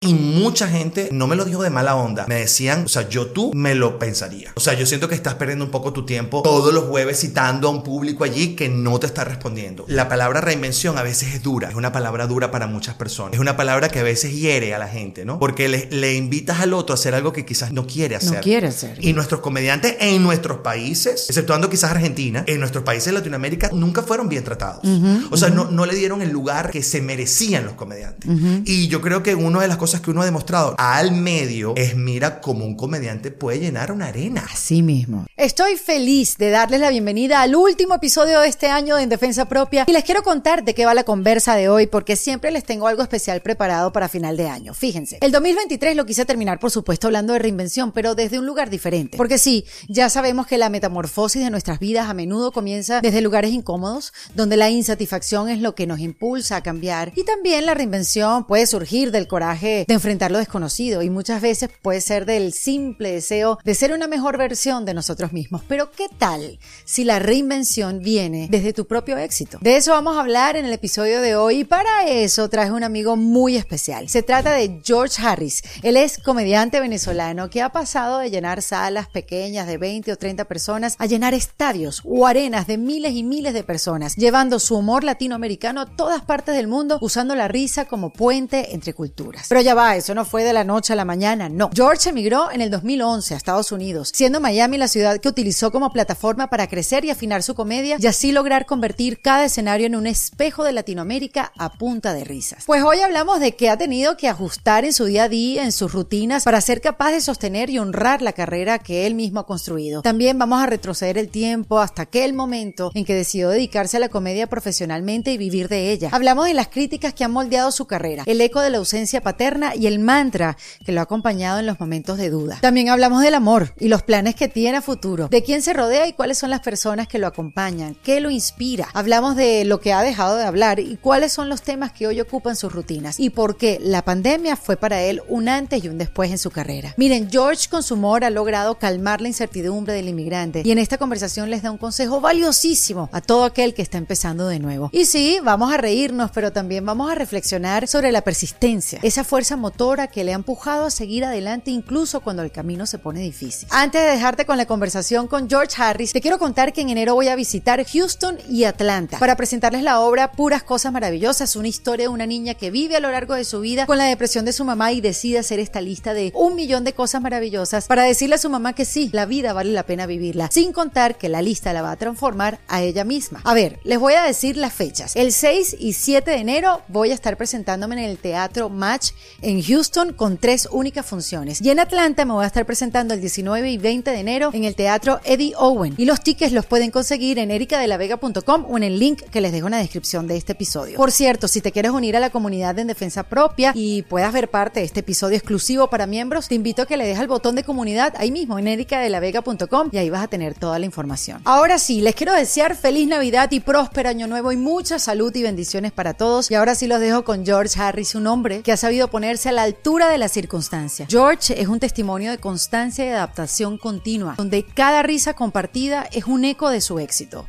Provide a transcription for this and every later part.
Y mucha gente no me lo dijo de mala onda. Me decían, o sea, yo tú me lo pensaría. O sea, yo siento que estás perdiendo un poco tu tiempo todos los jueves citando a un público allí que no te está respondiendo. La palabra reinvención a veces es dura. Es una palabra dura para muchas personas. Es una palabra que a veces hiere a la gente, ¿no? Porque le, le invitas al otro a hacer algo que quizás no quiere hacer. No quiere hacer. Y nuestros comediantes en nuestros países, exceptuando quizás Argentina, en nuestros países de Latinoamérica, nunca fueron bien tratados. o sea, no, no le dieron el lugar que se merecían los comediantes. Y yo creo que una de las cosas que uno ha demostrado al medio es mira cómo un comediante puede llenar una arena. Así mismo. Estoy feliz de darles la bienvenida al último episodio de este año de En Defensa Propia y les quiero contar de qué va la conversa de hoy porque siempre les tengo algo especial preparado para final de año. Fíjense, el 2023 lo quise terminar por supuesto hablando de reinvención, pero desde un lugar diferente. Porque sí, ya sabemos que la metamorfosis de nuestras vidas a menudo comienza desde lugares incómodos, donde la insatisfacción es lo que nos impulsa a cambiar y también la reinvención puede surgir del coraje de enfrentar lo desconocido y muchas veces puede ser del simple deseo de ser una mejor versión de nosotros mismos. Pero ¿qué tal si la reinvención viene desde tu propio éxito? De eso vamos a hablar en el episodio de hoy y para eso traje un amigo muy especial. Se trata de George Harris. Él es comediante venezolano que ha pasado de llenar salas pequeñas de 20 o 30 personas a llenar estadios o arenas de miles y miles de personas, llevando su humor latinoamericano a todas partes del mundo usando la risa como puente entre culturas. Pero ya va, eso no fue de la noche a la mañana, no. George emigró en el 2011 a Estados Unidos, siendo Miami la ciudad que utilizó como plataforma para crecer y afinar su comedia y así lograr convertir cada escenario en un espejo de Latinoamérica a punta de risas. Pues hoy hablamos de que ha tenido que ajustar en su día a día, en sus rutinas, para ser capaz de sostener y honrar la carrera que él mismo ha construido. También vamos a retroceder el tiempo hasta aquel momento en que decidió dedicarse a la comedia profesionalmente y vivir de ella. Hablamos de las críticas que han moldeado su carrera, el eco de la ausencia paterna y el mantra que lo ha acompañado en los momentos de duda. También hablamos del amor y los planes que tiene a futuro, de quién se rodea y cuáles son las personas que lo acompañan, qué lo inspira. Hablamos de lo que ha dejado de hablar y cuáles son los temas que hoy ocupan sus rutinas y por qué la pandemia fue para él un antes y un después en su carrera. Miren, George con su humor ha logrado calmar la incertidumbre del inmigrante y en esta conversación les da un consejo valiosísimo a todo aquel que está empezando de nuevo. Y sí, vamos a reírnos, pero también vamos a reflexionar sobre la persistencia, esa fuerza motora que le ha empujado a seguir adelante incluso cuando el camino se pone difícil. Antes de dejarte con la conversación con George Harris, te quiero contar que en enero voy a visitar Houston y Atlanta para presentarles la obra Puras Cosas Maravillosas, una historia de una niña que vive a lo largo de su vida con la depresión de su mamá y decide hacer esta lista de un millón de cosas maravillosas para decirle a su mamá que sí, la vida vale la pena vivirla, sin contar que la lista la va a transformar a ella misma. A ver, les voy a decir las fechas. El 6 y 7 de enero voy a estar presentándome en el Teatro Match en Houston con tres únicas funciones. Y en Atlanta me voy a estar presentando el 19 y 20 de enero en el Teatro Eddie Owen. Y los tickets los pueden conseguir en ericadelavega.com o en el link que les dejo en la descripción de este episodio. Por cierto, si te quieres unir a la comunidad de En Defensa Propia y puedas ver parte de este episodio exclusivo para miembros, te invito a que le dejes el botón de comunidad ahí mismo en ericadelavega.com y ahí vas a tener toda la información. Ahora sí, les quiero desear feliz Navidad y próspero año nuevo y mucha salud y bendiciones para todos. Y ahora sí los dejo con George Harris, un hombre que ha sabido ponerse a la altura de la circunstancia. George es un testimonio de constancia y adaptación continua, donde cada risa compartida es un eco de su éxito.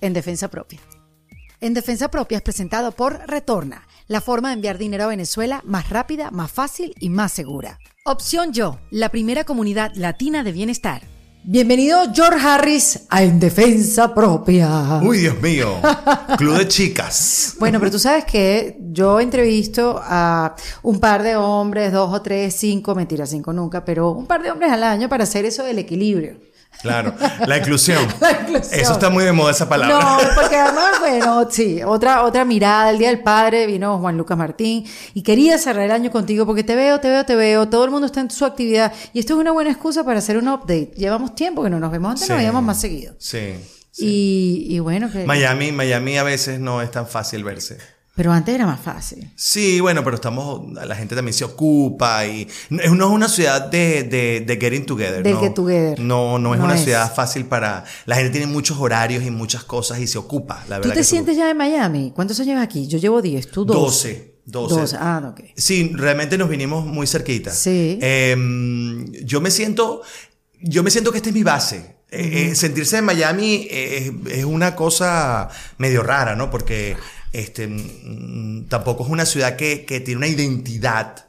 En defensa propia. En defensa propia es presentado por Retorna, la forma de enviar dinero a Venezuela más rápida, más fácil y más segura. Opción Yo, la primera comunidad latina de bienestar. Bienvenido George Harris a En Defensa Propia. Uy, Dios mío. Club de chicas. Bueno, pero tú sabes que yo entrevisto a un par de hombres, dos o tres, cinco, mentira, cinco nunca, pero un par de hombres al año para hacer eso del equilibrio. Claro, la inclusión. La inclusión. Eso está muy de moda esa palabra. No, porque además, bueno, sí, otra, otra mirada. El Día del Padre vino Juan Lucas Martín y quería cerrar el año contigo porque te veo, te veo, te veo. Todo el mundo está en su actividad y esto es una buena excusa para hacer un update. Llevamos tiempo que no nos vemos, antes Sí. nos veíamos más seguido. Sí. Y, y bueno, que, Miami, Miami a veces no es tan fácil verse. Pero antes era más fácil. Sí, bueno, pero estamos, la gente también se ocupa y no es una ciudad de, de, de getting together. Del no, get together. No, no es No una es. ciudad fácil para, la gente tiene muchos horarios y muchas cosas y se ocupa, la ¿Tú verdad. te que se sientes ya en Miami? ¿Cuántos años llevas aquí? Yo llevo 10, tú 12. 12. 12. 12. Ah, ok. Sí, realmente nos vinimos muy cerquita. Sí. Em, yo me siento, yo me siento que esta es mi base. Eh, eh, sentirse en Miami eh, es, es una cosa medio rara, ¿no? Porque este, mm, tampoco es una ciudad que, que tiene una identidad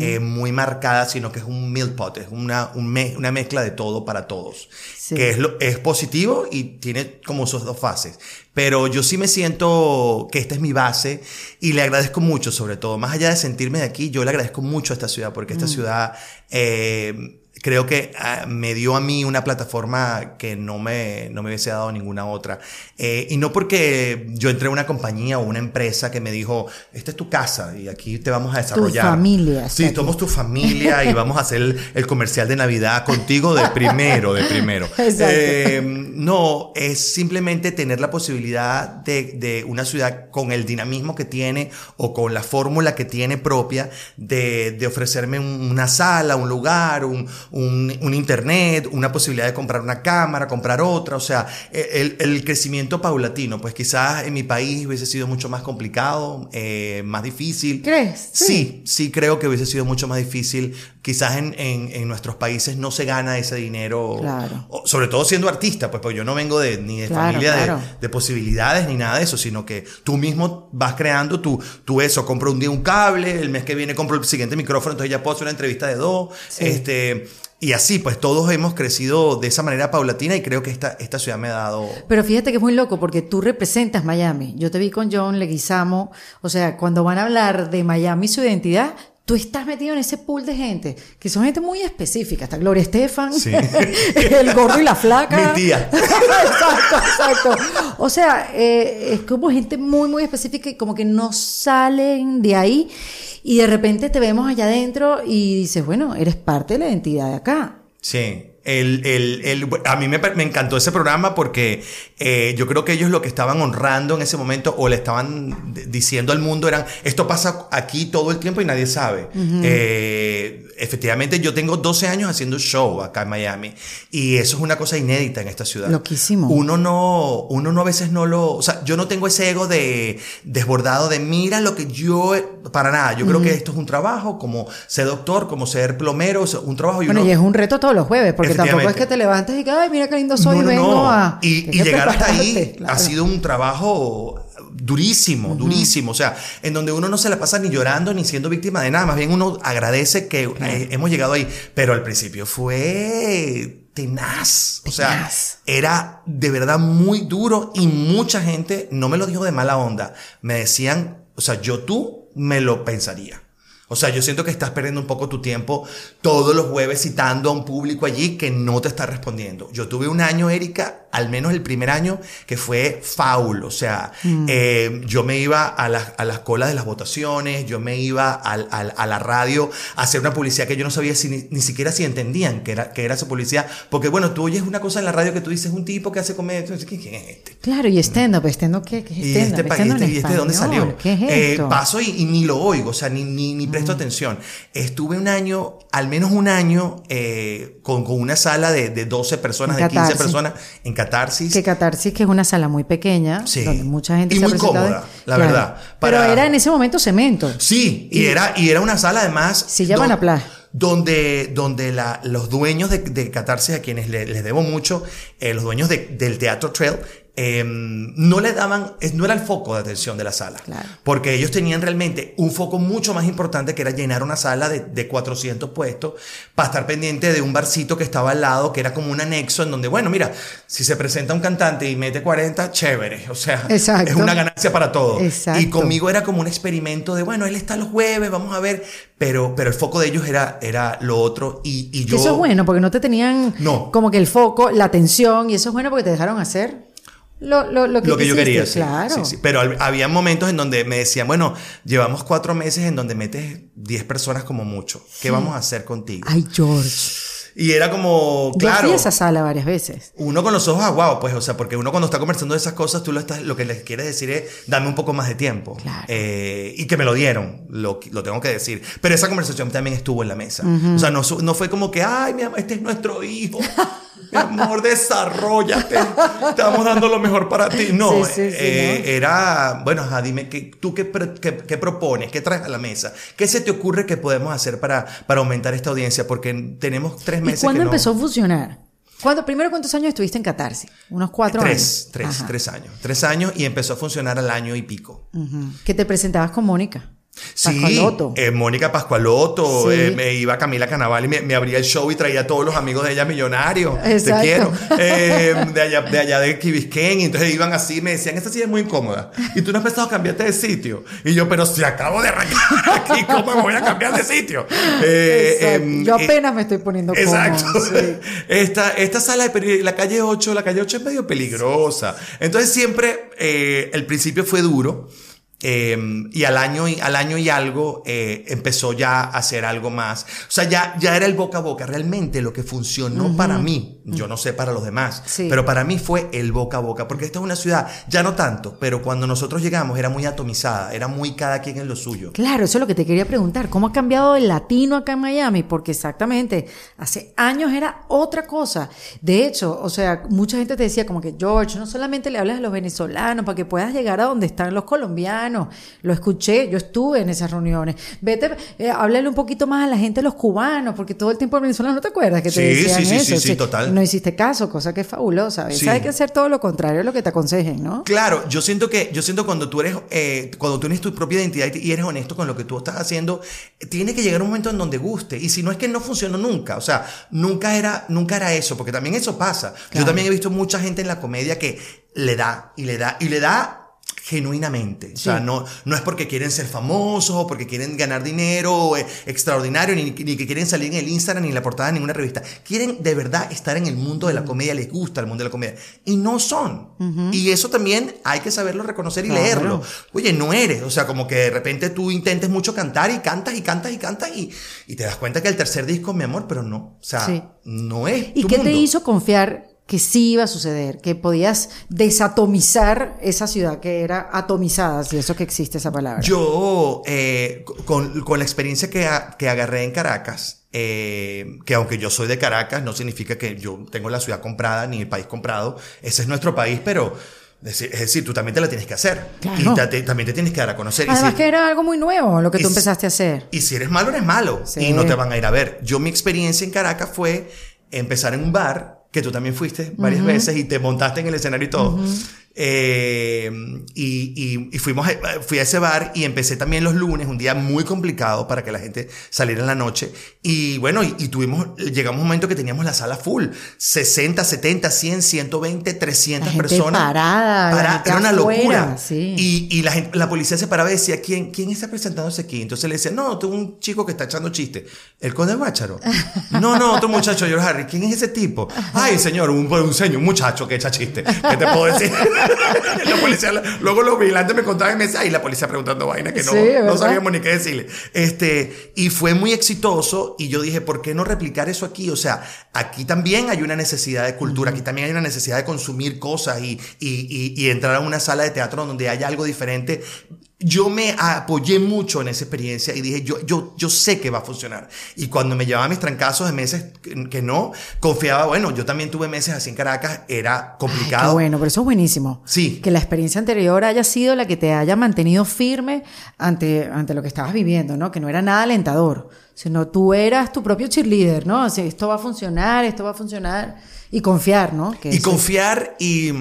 eh, muy marcada, sino que es un meal pot, es una, un me- una mezcla de todo para todos. Sí. Que es, lo, es positivo y tiene como sus dos fases. Pero yo sí me siento que esta es mi base y le agradezco mucho, sobre todo, más allá de sentirme de aquí, yo le agradezco mucho a esta ciudad, porque esta ciudad eh, creo que ah, me dio a mí una plataforma que no me, no me hubiese dado ninguna otra. Eh, y no porque yo entré a una compañía o una empresa que me dijo, esta es tu casa y aquí te vamos a desarrollar. familia está Sí, somos tu familia y vamos a hacer el, el comercial de Navidad contigo de primero, de primero. Eh, no, es simplemente tener la posibilidad de, de una ciudad con el dinamismo que tiene o con la fórmula que tiene propia de, de ofrecerme un- una sala, un lugar, un, un- un internet, una posibilidad de comprar una cámara, comprar otra. O sea, el, el crecimiento paulatino, pues quizás en mi país hubiese sido mucho más complicado, eh, más difícil. ¿Crees? Sí. Sí, sí creo que hubiese sido mucho más difícil. Quizás en, en- en nuestros países no se gana ese dinero, Claro. o- sobre todo siendo artista, pues, pues yo no vengo de, ni de Claro, familia de-. De, posibilidades ni nada de eso, sino que tú mismo vas creando tu, tu eso, compro un día un cable, el mes que viene compro el siguiente micrófono, entonces ya puedo hacer una entrevista de dos, Sí. este... Y así, pues todos hemos crecido de esa manera paulatina y creo que esta, esta ciudad me ha dado... Pero fíjate que es muy loco porque tú representas Miami. Yo te vi con John Leguizamo. O sea, cuando van a hablar de Miami y su identidad, tú estás metido en ese pool de gente, que son gente muy específica. Está Gloria Estefan, Sí. el gordo y la flaca. Mi tía. exacto, exacto. O sea, eh, es como gente muy, muy específica y como que no salen de ahí. Y de repente te vemos allá adentro y dices, bueno, eres parte de la identidad de acá. Sí. El, el, el- a mí me, me encantó ese programa porque eh, yo creo que ellos lo que estaban honrando en ese momento o le estaban diciendo al mundo eran, esto pasa aquí todo el tiempo y nadie sabe. Eh, efectivamente, yo tengo 12 años haciendo show acá en Miami y eso es una cosa inédita en esta ciudad. Loquísimo. Uno no, uno no a veces no lo, o sea, yo no tengo ese ego de desbordado de mira lo que yo, para nada. Yo creo que esto es un trabajo como ser doctor, como ser plomero, sea, un trabajo y Bueno, uno- y es un reto todos los jueves, porque tampoco es que te levantes y que, ay, mira qué lindo soy, No, no, vengo no. a... Y, y llegar hasta ahí claro. ha sido un trabajo durísimo, durísimo. O sea, en donde uno no se la pasa ni llorando ni siendo víctima de nada. Más bien uno agradece que eh, hemos llegado ahí. Pero al principio fue tenaz. O sea, Tenaz. era de verdad muy duro y mucha gente no me lo dijo de mala onda. Me decían, o sea, yo tú me lo pensaría. O sea, yo siento que estás perdiendo un poco tu tiempo todos los jueves citando a un público allí que no te está respondiendo. Yo tuve un año, Erika, al menos el primer año, que fue faul. O sea, eh, yo me iba a las, a las colas de las votaciones, yo me iba al- al- a la radio a hacer una publicidad que yo no sabía si, ni, ni siquiera si entendían que era, que era esa publicidad. Porque bueno, tú oyes una cosa en la radio que tú dices, un tipo que hace comedia, ¿quién quién es este? Claro, y stand-up, ¿stand-up qué? ¿Qué es Y este, pa- Stand-up este- y este de dónde salió. ¿Qué es Eh, esto? Mm. paso y, y ni lo oigo, o sea, ni, ni, ni presto atención. Estuve un año, al menos un año, eh, con, con una sala de, de 12 personas, de 15 Catarsis. personas en Catarsis. Que Catarsis, que es una sala muy pequeña, Sí. donde mucha gente Y se muy cómoda, la verdad. Pero era en ese momento cemento. Sí, y, era, y era una sala además. Sí, llaman don- a Pla. Donde, donde la- los dueños de, de Catarsis, a quienes le- les debo mucho, eh, los dueños de- del Teatro Trail, eh, no le daban, no era el foco de atención de la sala. Claro. Porque ellos tenían realmente un foco mucho más importante que era llenar una sala de, de 400 puestos para estar pendiente de un barcito que estaba al lado, que era como un anexo en donde, bueno, mira, si se presenta un cantante y mete 40, chévere. O sea, Exacto. es una ganancia para todo. Exacto. Y conmigo era como un experimento de, bueno, él está los jueves, vamos a ver. Pero, pero el foco de ellos era, era lo otro. Y, yo. eso es bueno, porque no te tenían No. como que el foco, la atención, y eso es bueno porque te dejaron hacer lo, lo, lo que, lo que yo quería, sí, claro. sí, sí. Pero hab- había momentos en donde me decían, bueno, llevamos cuatro meses en donde metes 10 personas como mucho. ¿Qué vamos a hacer contigo? Ay, George. Y era como, Yo claro, fui a esa sala varias veces. uno con los ojos aguados, pues, o sea, porque uno cuando está conversando de esas cosas, tú lo, estás, lo que les quieres decir es, dame un poco más de tiempo. Claro. Eh, y que me lo dieron, lo, lo tengo que decir. Pero esa conversación también estuvo en la mesa. O sea, no, no fue como que, ay, mi amor, este es nuestro hijo. Mi amor, desarrollate. Estamos dando lo mejor para ti. No, Sí, sí, sí, eh, ¿no? era, bueno, ajá, dime, ¿qué, ¿tú qué, qué- qué propones? ¿Qué traes a la mesa? ¿Qué se te ocurre que podemos hacer para, para aumentar esta audiencia? Porque tenemos tres ¿Y meses cuándo que no- empezó a funcionar? ¿Cuándo, primero, ¿cuántos años estuviste en Catarsis? Unos cuatro tres, años. Tres, Ajá. tres años. Tres años y empezó a funcionar al año y pico. Que te presentabas con Mónica. Sí, eh, Mónica Pascualotto, Sí. eh, me iba Camila Canaval y me, me abría el show y traía a todos los amigos de ella millonarios. Exacto. Te quiero. Eh, de, allá, de allá de Kibisquén. Y entonces iban así y me decían, esta silla es muy incómoda. Y tú no has pensado cambiarte de sitio. Y yo, pero si acabo de arrancar aquí, ¿cómo me voy a cambiar de sitio? Em, Yo apenas me estoy poniendo Exacto. sí. Esta, esta sala de la calle 8, la calle 8 es medio peligrosa. Entonces siempre el principio fue duro. Eh, y al año y al año y algo eh, empezó ya a hacer algo más. O sea, ya, ya era el boca a boca. Realmente lo que funcionó para mí, yo no sé para los demás, Sí. pero para mí fue el boca a boca. Porque esta es una ciudad, ya no tanto, pero cuando nosotros llegamos era muy atomizada, era muy cada quien en lo suyo. Claro, eso es lo que te quería preguntar. ¿Cómo ha cambiado el latino acá en Miami? Porque exactamente, hace años era otra cosa. De hecho, o sea, mucha gente te decía como que, George, no solamente le hablas a los venezolanos para que puedas llegar a donde están los colombianos. Lo escuché, yo estuve en esas reuniones. Vete, eh, háblale un poquito más a la gente de los cubanos, porque todo el tiempo el venezolano, ¿no te acuerdas que te Sí, decían sí, sí, eso? sí, sí, total. No hiciste caso, cosa que es fabulosa. Sí. Hay que hacer todo lo contrario a lo que te aconsejen, ¿no? Claro, yo siento que yo siento cuando tú eres eh, cuando tú tienes tu propia identidad y eres honesto con lo que tú estás haciendo, tiene que llegar un momento en donde guste y si no es que no funcionó nunca, o sea, nunca era nunca era eso, porque también eso pasa. Yo también he visto mucha gente en la comedia que le da y le da y le da genuinamente, o sea, no, no es porque quieren ser famosos o porque quieren ganar dinero eh, extraordinario, ni, ni que quieren salir en el Instagram ni en la portada de ninguna revista. Quieren de verdad estar en el mundo de la comedia, les gusta el mundo de la comedia. Y no son. Y eso también hay que saberlo reconocer y Claro. leerlo. Oye, no eres. O sea, como que de repente tú intentes mucho cantar y cantas y cantas y cantas y, y te das cuenta que el tercer disco mi amor, pero no. O sea, Sí. no es. ¿Y tu qué mundo. te hizo confiar que sí iba a suceder? Que podías desatomizar esa ciudad que era atomizada, si eso que existe esa palabra. Yo, eh, con, con la experiencia que, a- que agarré en Caracas, eh, que aunque yo soy de Caracas, no significa que yo tengo la ciudad comprada ni el país comprado. Ese es nuestro país, pero es decir, tú también te la tienes que hacer. Claro. Y te- te- también te tienes que dar a conocer. Y Además si- que era algo muy nuevo lo que tú empezaste a hacer. Y si eres malo, eres malo. Sí. Y no te van a ir a ver. Yo, mi experiencia en Caracas fue empezar en un bar, que tú también fuiste varias veces y te montaste en el escenario y todo. Eh, y, y- y fuimos a, fui a ese bar y empecé también los lunes, un día muy complicado para que la gente saliera en la noche. Y bueno, y, y tuvimos, llegamos a un momento que teníamos la sala full. 60, 70, 100, 120, 300 La gente personas. parada, la Para- gente era una afuera, locura. sí. Y, y la, gente- la policía se paraba y decía, ¿quién, ¿quién está presentándose aquí? Entonces le decía, no, tú un chico que está echando chiste. ¿El conde Guácharo? No, no, otro muchacho, George Harry. ¿Quién es ese tipo? Ay, señor, un, un señor, un muchacho que echa chiste. ¿Qué te puedo decir? la policía, luego los vigilantes me contaban y me decían, ay, la policía preguntando vaina que no, no sabíamos ni qué decirle. Este, y fue muy exitoso y yo dije, ¿por qué no replicar eso aquí? O sea, aquí también hay una necesidad de cultura, aquí también hay una necesidad de consumir cosas y, y, y, y entrar a una sala de teatro donde haya algo diferente. Yo me apoyé mucho en esa experiencia y dije, yo, yo, yo sé que va a funcionar. Y cuando me llevaba mis trancazos de meses que, no, confiaba, bueno, yo también tuve meses así en Caracas, era Ay, complicado. qué bueno, pero eso es buenísimo. Sí. Que la experiencia anterior haya sido la que te haya mantenido firme ante, ante lo que estabas viviendo, ¿no? Que no era nada alentador, sino tú eras tu propio cheerleader, ¿no? Así, esto va a funcionar, esto va a funcionar. Y confiar, ¿no? Que Y eso- confiar y...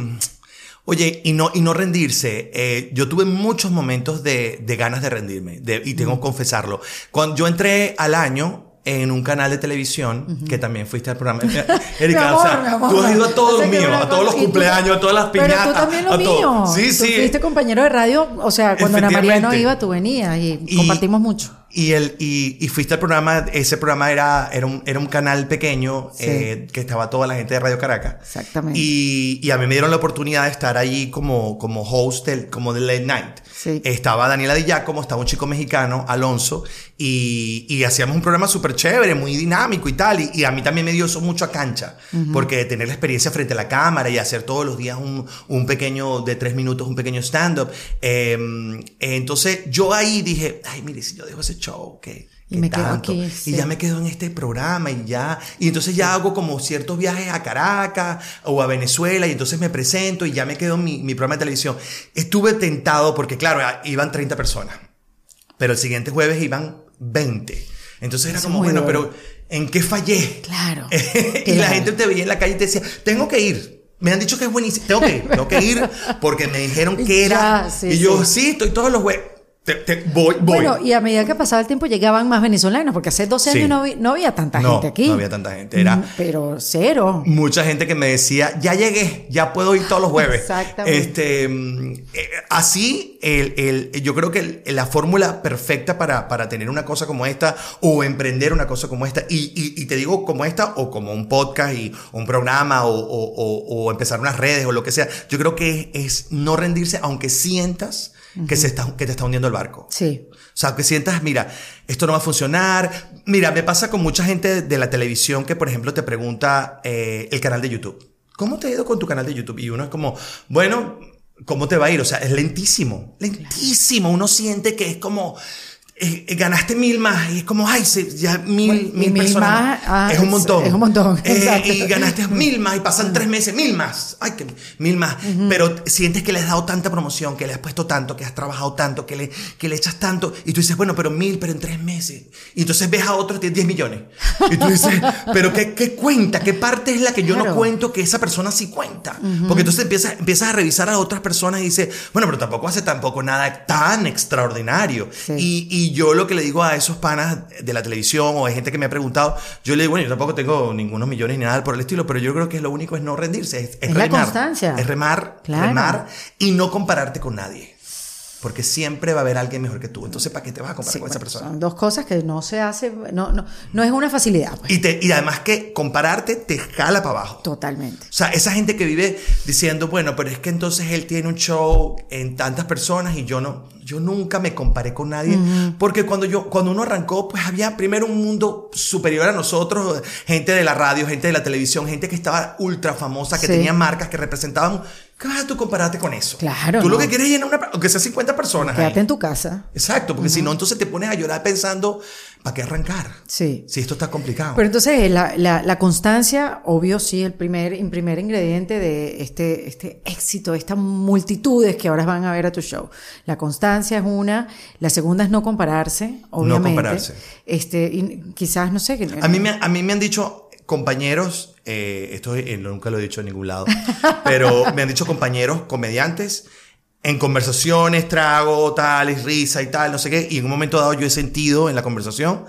Oye, y no, y no rendirse. Eh, yo tuve muchos momentos de, de ganas de rendirme, de- y tengo que confesarlo. Cuando yo entré al año en un canal de televisión, que también fuiste al programa. Erika, Mi amor, o sea, tú has ido a todos los míos, a todos los cumpleaños, a todas las piñatas. Pero tú también lo a todo. mío. Sí, Tú sí. fuiste compañero de radio, o sea, cuando Ana María no iba, tú venías y, Y- compartimos mucho. Y, el, y, y fuiste al programa, ese programa era, era, un, era un canal pequeño Sí. eh, que estaba toda la gente de Radio Caracas. Exactamente. Y, y a mí me dieron la oportunidad de estar allí como, como host, del, como de Late Night. Sí. Estaba Daniela Di Giacomo, estaba un chico mexicano, Alonso, y, y hacíamos un programa súper chévere, muy dinámico y tal. Y, a mí también me dio eso mucho a cancha, porque tener la experiencia frente a la cámara y hacer todos los días un, un pequeño, de tres minutos, un pequeño stand-up. eh, entonces yo ahí dije, ay, mire, si yo dejo ese show, ¿qué? Y ¿Qué me quedo aquí, Y ya me quedo en este programa y ya. Y entonces ya hago como ciertos viajes a Caracas o a Venezuela y entonces me presento y ya me quedo en mi, mi programa de televisión. Estuve tentado porque, claro, iban 30 personas, pero el siguiente jueves iban 20. Entonces era Eso como, bueno, pero ¿en qué fallé? Claro. y la gente te veía en la calle y te decía, tengo que ir. Me han dicho que es buenísimo. Tengo que ir, tengo que ir porque me dijeron que era. Ya, sí, y yo, sí. sí, estoy todos los jueves. Te- te- voy, voy. Bueno, y a medida que pasaba el tiempo llegaban más venezolanos, porque hace 12 Sí. años no, vi- no había tanta No, gente aquí. no había tanta gente, era- Mm, Pero cero. mucha gente que me decía, ya llegué, ya puedo ir todos los jueves. Exactamente. Este, mm, eh, así, el, el- yo creo que el- la fórmula perfecta para, para tener una cosa como esta o emprender una cosa como esta, y, y- y te digo como esta o como un podcast y un programa o, o- o- o empezar unas redes o lo que sea, yo creo que es, es no rendirse aunque sientas que, se está, que te está hundiendo el barco. Sí. O sea, que sientas, mira, esto no va a funcionar. Mira, me pasa con mucha gente de la televisión que, por ejemplo, te pregunta eh, el canal de YouTube. ¿Cómo te ha ido con tu canal de YouTube? Y uno es como, bueno, ¿cómo te va a ir? O sea, es lentísimo, lentísimo. Uno siente que es como... eh, eh, ganaste mil más y es como, ay, se- ya mil, Bueno, mil, mil personas más, ah, es un es- montón. es un montón, Eh, y ganaste mil más y pasan tres meses, mil más. Ay, que mil más. Pero sientes que le has dado tanta promoción, que le has puesto tanto, que has trabajado tanto, que le, que le echas tanto. Y tú dices, bueno, pero mil, pero en tres meses. Y entonces ves a otros, tiene 10 millones. Y tú dices, pero ¿qué, qué cuenta? ¿Qué parte es la que yo Claro. no cuento que esa persona sí cuenta? Porque entonces empiezas, empiezas a revisar a otras personas y dices, bueno, pero tampoco hace tampoco nada tan extraordinario. Sí. Y, y yo lo que le digo a esos panas de la televisión o de gente que me ha preguntado, yo le digo, bueno, yo tampoco tengo ningunos millones ni nada por el estilo, pero yo creo que lo único es no rendirse, es, Es la remar. constancia. Es remar, Claro. remar y no compararte con nadie. Porque siempre va a haber alguien mejor que tú. Entonces, ¿para qué te vas a comparar Sí, con esa persona? son dos cosas que no se hace, no, no, no es una facilidad, pues. Y, te, y además que compararte te jala para abajo. Totalmente. O sea, esa gente que vive diciendo, bueno, pero es que entonces él tiene un show en tantas personas y yo no. Yo nunca me comparé con nadie porque cuando yo cuando uno arrancó, pues había primero un mundo superior a nosotros, gente de la radio, gente de la televisión, gente que estaba ultra famosa, que Sí. tenía marcas que representaban. ¿Qué vas a tú compararte con eso? Claro, Tú lo que quieres es llenar una, aunque sea 50 personas. ahí. Quédate en tu casa. Exacto, porque si no, entonces te pones a llorar pensando, ¿para qué arrancar? Sí. Si esto está complicado. Pero entonces la, la, la constancia, obvio, sí, el primer, el primer ingrediente de este, este éxito, estas multitudes que ahora van a ver a tu show. La constancia es una, la segunda es no compararse, obviamente. compararse. Este, y quizás, no sé. A mí, me, a mí me han dicho compañeros, eh, esto eh, nunca lo he dicho en ningún lado, pero me han dicho compañeros comediantes en conversaciones, trago, tal, y risa y tal, no sé qué, y en un momento dado yo he sentido en la conversación,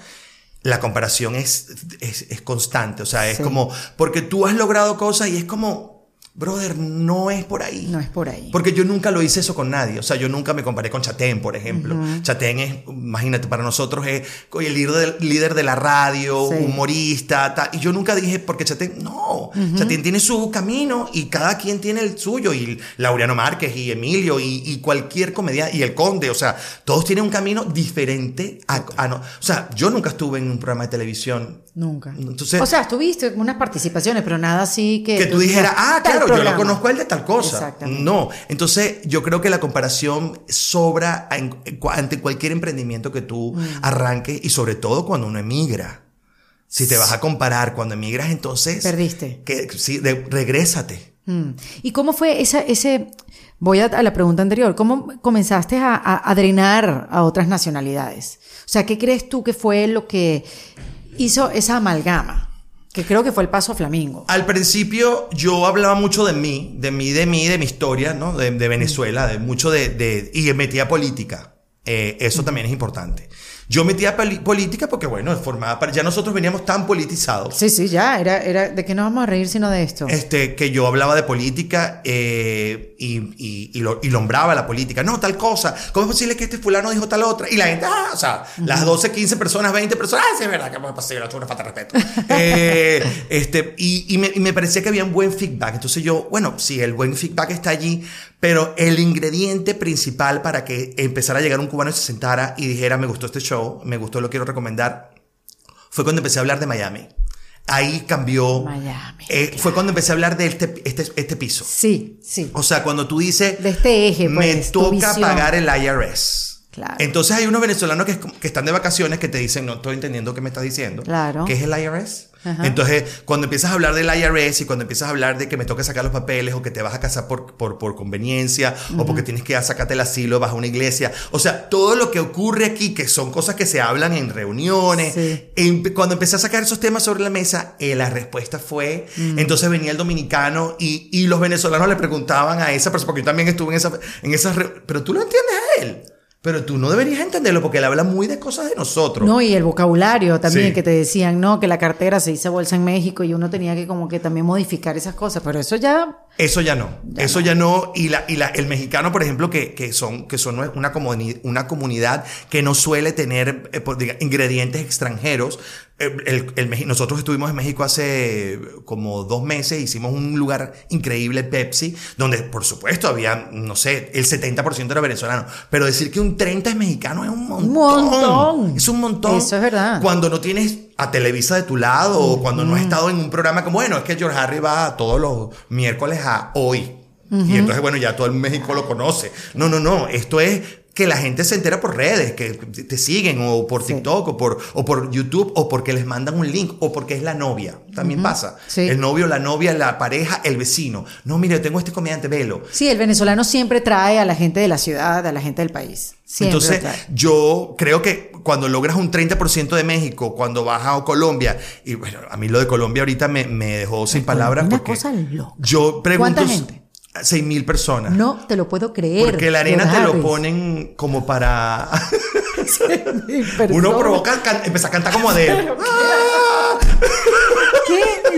la comparación es, es, es constante, o sea, es Sí. como, porque tú has logrado cosas y es como, brother, no es por ahí. No es por ahí. Porque yo nunca lo hice eso con nadie. O sea, yo nunca me comparé con Chatén, por ejemplo. Chatén es, imagínate, para nosotros es el líder, líder de la radio, Sí. humorista, tal. Y yo nunca dije, porque Chatén, no. Chatén tiene su camino y cada quien tiene el suyo. Y Laureano Márquez y Emilio y, y cualquier comedia y el Conde. O sea, todos tienen un camino diferente a, a no. O sea, yo nunca estuve en un programa de televisión. Nunca. Entonces- o sea, tuviste unas participaciones, pero nada así que. que tú dijeras, ah, claro, yo lo programa". conozco a él de tal cosa. Exactamente. No, entonces yo creo que la comparación sobra ante cualquier emprendimiento que tú Mm. arranques y sobre todo cuando uno emigra. Si te vas a comparar cuando emigras, entonces... Perdiste. Que, sí, de- regrésate. Mm. ¿Y cómo fue esa, ese, voy a, a la pregunta anterior, cómo comenzaste a, a- a drenar a otras nacionalidades? O sea, ¿qué crees tú que fue lo que hizo esa amalgama? Que creo que fue el paso Flamingo. Al principio yo hablaba mucho de mí, de mí, de mí, de mi historia, ¿no? De, de Venezuela, de mucho de, de y metía política. Eh, eso también es importante. Yo metía política porque, bueno, formaba parte- ya nosotros veníamos tan politizados. Sí, sí, ya, era, era de que no vamos a reír sino de esto. Este, que yo hablaba de política eh, y, y, y, lo, y nombraba la política. No, tal cosa. ¿Cómo es posible que este fulano dijo tal otra? Y la gente, ah, o sea, las 12, 15 personas, 20 personas, ah, sí, es verdad que posible, es una falta de respeto. Eh, este, y, y, me, y me parecía que había un buen feedback. Entonces yo, bueno, sí, el buen feedback está allí, pero el ingrediente principal para que empezara a llegar un cubano y se sentara y dijera, me gustó este show, me gustó, lo quiero recomendar, fue cuando empecé a hablar de Miami. Ahí cambió. Miami, eh, Fue cuando empecé a hablar de este, este, este piso. Sí, sí. O sea, cuando tú dices. De este eje, Me pues, tu toca visión". pagar el IRS. Claro. Entonces hay unos venezolanos que, que están de vacaciones que te dicen, no estoy entendiendo qué me estás diciendo. Claro. ¿Qué es el IRS? Ajá. Entonces, cuando empiezas a hablar del IRS y cuando empiezas a hablar de que me toca sacar los papeles o que te vas a casar por, por, por conveniencia o porque tienes que sacarte el asilo bajo una iglesia, o sea, todo lo que ocurre aquí, que son cosas que se hablan en reuniones, Sí. em- cuando empecé a sacar esos temas sobre la mesa, eh, la respuesta fue, entonces venía el dominicano y, y los venezolanos le preguntaban a esa persona, porque yo también estuve en esa, en esas, pero tú lo entiendes a él. Pero tú no deberías entenderlo porque él habla muy de cosas de nosotros. No, y el vocabulario también, Sí. que te decían, no, que la cartera se hizo bolsa en México y uno tenía que como que también modificar esas cosas, pero eso ya... Eso ya no. eso ya no. Y, la, y la, el mexicano, por ejemplo, que, que son, que son una, comuni- una comunidad que no suele tener eh, pues, diga, ingredientes extranjeros. El- el Meji- nosotros estuvimos en México hace como dos meses, hicimos un lugar increíble, Pepsi, donde por supuesto había, no sé, el 70% era venezolano. Pero decir que un 30 es mexicano es un montón. montón. Es un montón. Eso es verdad. Cuando no tienes a Televisa de tu lado o cuando no has estado en un programa como, bueno, es que George Harry va todos los miércoles a hoy. Y entonces, bueno, ya todo el México lo conoce. No, no, no. Esto es que la gente se entera por redes, que te siguen o por Sí. TikTok o por, o por YouTube o porque les mandan un link o porque es la novia. También pasa. Sí. El novio, la novia, la pareja, el vecino. No, mire, yo tengo este comediante, velo. Sí, el venezolano siempre trae a la gente de la ciudad, a la gente del país. Siempre Entonces, yo creo que cuando logras un 30% de México, cuando vas a Colombia, y bueno, a mí lo de Colombia ahorita me, me dejó sin palabras. una porque cosa loca. Yo pregunto. ¿Cuánta gente? 6 mil personas. No te lo puedo creer. Porque la arena te lo ponen como para. Uno provoca empezar a cantar como Adele.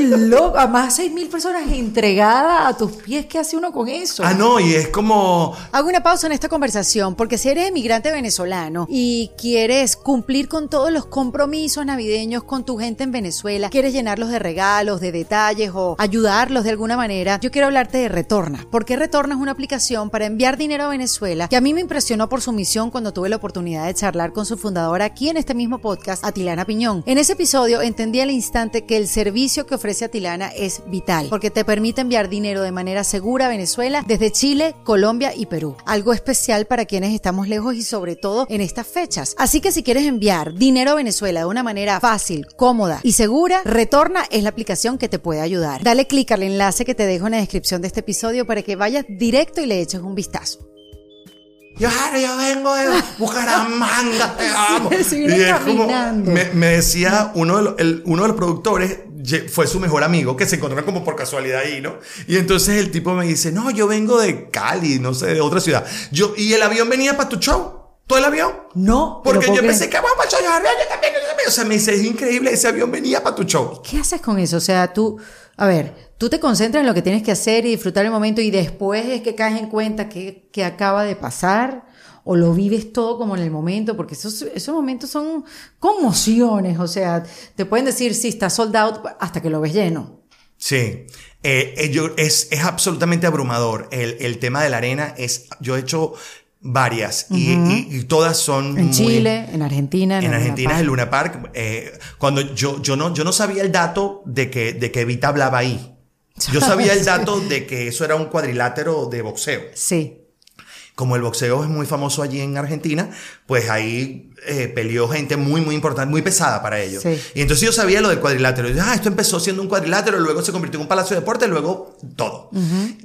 ¡Qué loco! Además, seis mil personas entregadas a tus pies. ¿Qué hace uno con eso? Ah, no, y es como. Hago una pausa en esta conversación porque si eres emigrante venezolano y quieres cumplir con todos los compromisos navideños con tu gente en Venezuela, quieres llenarlos de regalos, de detalles o ayudarlos de alguna manera, yo quiero hablarte de Retorna. Porque Retorna es una aplicación para enviar dinero a Venezuela que a mí me impresionó por su misión cuando tuve la oportunidad de charlar con su fundadora aquí en este mismo podcast, Atilana Piñón. En ese episodio entendí al instante que el servicio que ofrece Atilana es vital porque te permite enviar dinero de manera segura a Venezuela desde Chile, Colombia y Perú. Algo especial para quienes estamos lejos y sobre todo en estas fechas. Así que si quieres enviar dinero a Venezuela de una manera fácil, cómoda y segura, Retorna es la aplicación que te puede ayudar. Dale clic al enlace que te dejo en la descripción de este episodio para que vayas directo y le eches un vistazo. Yo, yo vengo de Bucaramanga, te amo. Sí, viene Y es como- caminando. me, me decía uno de, los, el- uno de los productores, fue su mejor amigo, que se encontraron como por casualidad ahí, ¿no? Y entonces el tipo me dice, no, yo vengo de Cali, no sé, de otra ciudad. Yo, y el avión venía para tu show. ¿Todo el avión? No, Porque yo pensé que vamos para show, yo también, yo también. O sea, me dice, es increíble, ese avión venía para tu show. ¿Qué haces con eso? O sea, tú, a ver, tú te concentras en lo que tienes que hacer y disfrutar el momento y después es que caes en cuenta que, que acaba de pasar o lo vives todo como en el momento, porque esos, esos momentos son conmociones, o sea, te pueden decir si está sold out hasta que lo ves lleno. Sí, eh, eh, yo- es, es absolutamente abrumador. El, el tema de la arena es, yo he hecho varias y, y- y todas son En muy- Chile, en Argentina, En Argentina es el Luna Park. eh, cuando yo, yo, no, yo no sabía el dato de que, de que Evita hablaba ahí. Yo sabía el dato de que eso era un cuadrilátero de boxeo. Sí. Como el boxeo es muy famoso allí en Argentina, pues ahí eh, peleó gente muy, muy importante, muy pesada para ellos. Sí. Y entonces yo sabía lo del cuadrilátero. Y yo, ah, esto empezó siendo un cuadrilátero, luego se convirtió en un palacio de deporte, luego todo.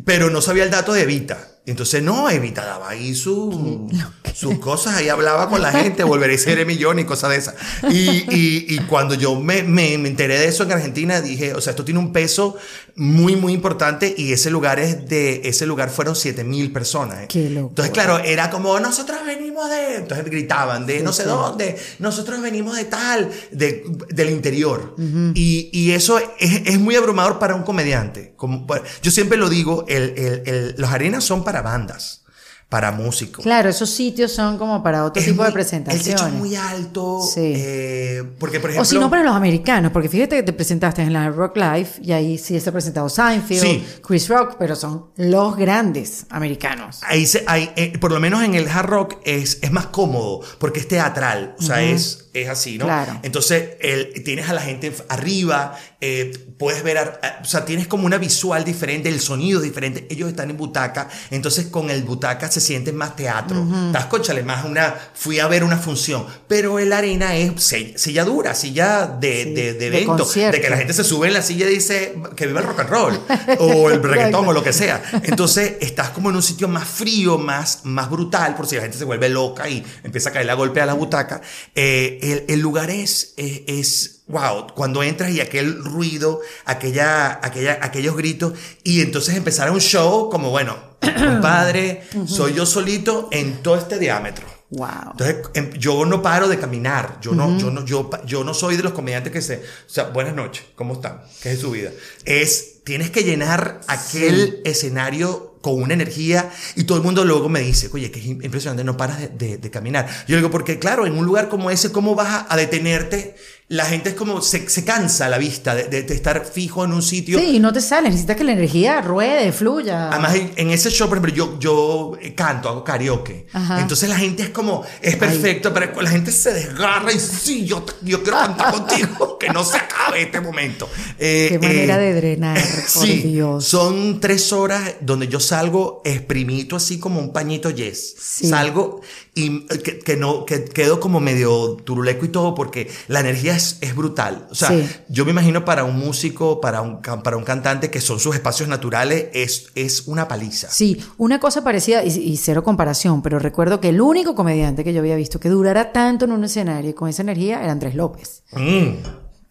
Pero no sabía el dato de Evita. Entonces, no, Evita daba ahí su, sus cosas, ahí hablaba con la gente, volveré a ser millón y cosas de esas. Y, y, y cuando yo me, me, me, enteré de eso en Argentina, dije, o sea, esto tiene un peso muy, muy importante y ese lugar es de, ese lugar fueron 7 mil personas. ¿eh? Qué. Entonces, claro, era como, nosotros venimos de, entonces gritaban, de Sí, no sé sí. dónde, nosotros venimos de tal, de, del interior. y, y eso es, es muy abrumador para un comediante. Como, yo siempre lo digo, el, el, el, los arenas son para bandas, para músicos. Claro, esos sitios son como para otro Es tipo de presentaciones. El techo es muy alto. Sí. eh, porque, por ejemplo. O si no, para los americanos, porque fíjate que te presentaste en la Rock Live y ahí sí se ha presentado Seinfeld, Sí. Chris Rock, pero son los grandes americanos. Ahí se, ahí, eh, por lo menos en el hard rock es, es más cómodo porque es teatral, o sea, es, es así, ¿no? Claro. Entonces el- tienes a la gente arriba, eh, puedes ver, a- a- o sea, tienes como una visual diferente, el sonido es diferente, ellos están en butaca, entonces con el butaca se siente más teatro, estás conchale más una, fui a ver una función, pero el arena es silla dura, silla de, Sí, de, de de evento, concierto. de que la gente se sube en la silla y dice que viva el rock and roll, o el reggaetón o lo que sea. Entonces estás como en un sitio más frío, más, más brutal, por si la gente se vuelve loca y empieza a caer a golpe a la butaca. Eh, el, el lugar es, es, es, wow, cuando entras y aquel ruido, aquella, aquella, aquellos gritos, y entonces empezar un show como, bueno, compadre, soy yo solito en todo este diámetro. Wow. Entonces, em, yo no paro de caminar. Yo no, yo no, yo, yo no soy de los comediantes que se, o sea, buenas noches, ¿cómo están? ¿Qué es su vida? Es, tienes que llenar aquel escenario con una energía y todo el mundo luego me dice, oye, que es im- impresionante, no paras de, de- de caminar. Yo digo, porque claro, en un lugar como ese, ¿cómo vas a, a detenerte? La gente es como, se, se cansa la vista de, de- de estar fijo en un sitio. Sí, y no te sale, necesitas que la energía ruede, fluya. Además, en, en ese show, por ejemplo, yo, yo eh, canto, hago karaoke. Ajá. Entonces la gente es como, es perfecto, pero la gente se desgarra y sí, yo, yo quiero cantar contigo, que no se acabe este momento. Eh, Qué manera eh, de drenar, por sí, Dios. son tres horas donde yo salgo exprimito así como un pañito yes. Sí. Salgo y eh, que, que no, que quedo como medio turuleco y todo porque la energía es, es brutal. O sea, Sí. yo me imagino para un músico, para un, para un cantante que son sus espacios naturales, es, es una paliza. Sí, una cosa parecida y, y cero comparación, pero recuerdo que el único comediante que yo había visto que durara tanto en un escenario y con esa energía era Andrés López. Mm.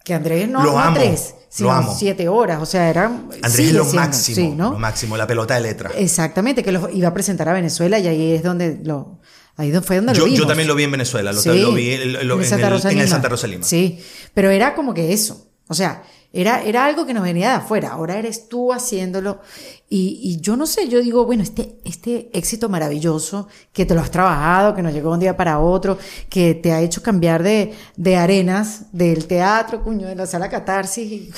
Que Andrés no, Lo no amo, tres, lo sino amo. siete horas, o sea, era... Andrés es lo siendo, máximo, sí, ¿no? lo máximo, la pelota de letra. Exactamente, que lo iba a presentar a Venezuela y ahí es donde lo... Ahí fue donde Yo, lo yo vimos. también lo vi en Venezuela, lo, Sí, lo vi en, lo- en en el Santa en el. Santa Rosa Lima. Sí, pero era como que eso. O sea, era, era algo que nos venía de afuera. Ahora eres tú haciéndolo. Y, y yo no sé, yo digo, bueno, este, este éxito maravilloso que te lo has trabajado, que no llegó de un día para otro, que te ha hecho cambiar de, de arenas, del teatro, cuño, de la sala catarsis, y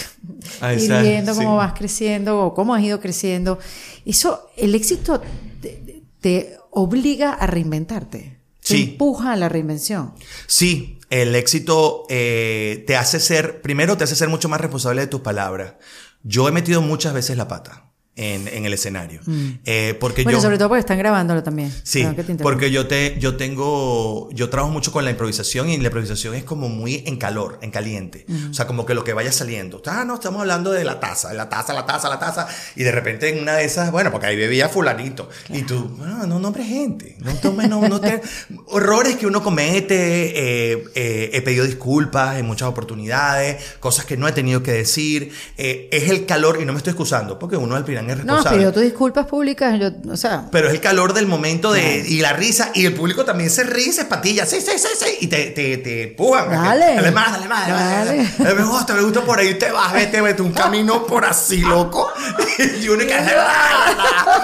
Ahí está, viendo sí. cómo vas creciendo o cómo has ido creciendo. Eso, el éxito te, te obliga a reinventarte. Te Sí. empuja a la reinvención. Sí, el éxito eh, te hace ser, primero te hace ser mucho más responsable de tus palabras. Yo he metido muchas veces la pata en, en el escenario. Eh, porque Mm. Bueno, yo... sobre todo porque están grabándolo también. Sí, Perdón porque yo te, yo tengo, yo trabajo mucho con la improvisación y la improvisación es como muy en calor, en caliente. O sea, como que lo que vaya saliendo. Ah, no, estamos hablando de la taza, la taza, la taza, la taza. Y de repente en una de esas, bueno, porque ahí bebía fulanito. Y tú, no, no nombre gente. No tomes, no, no te... Horrores que uno comete. eh, eh, he pedido disculpas en muchas oportunidades, cosas que no he tenido que decir. Es el calor, y no me estoy excusando, porque uno al final es No, responsable. pidió tus disculpas públicas. Yo, o sea, Pero es el calor del momento de, y la risa, y el público también se ríe, se patilla, sí, sí, sí, sí, y te, te, te empujan. Dale. Dale más, dale más, dale más. Dale. Me gusta, me gusta por ahí, te vas, vete, vete un camino por así, loco. Y uno que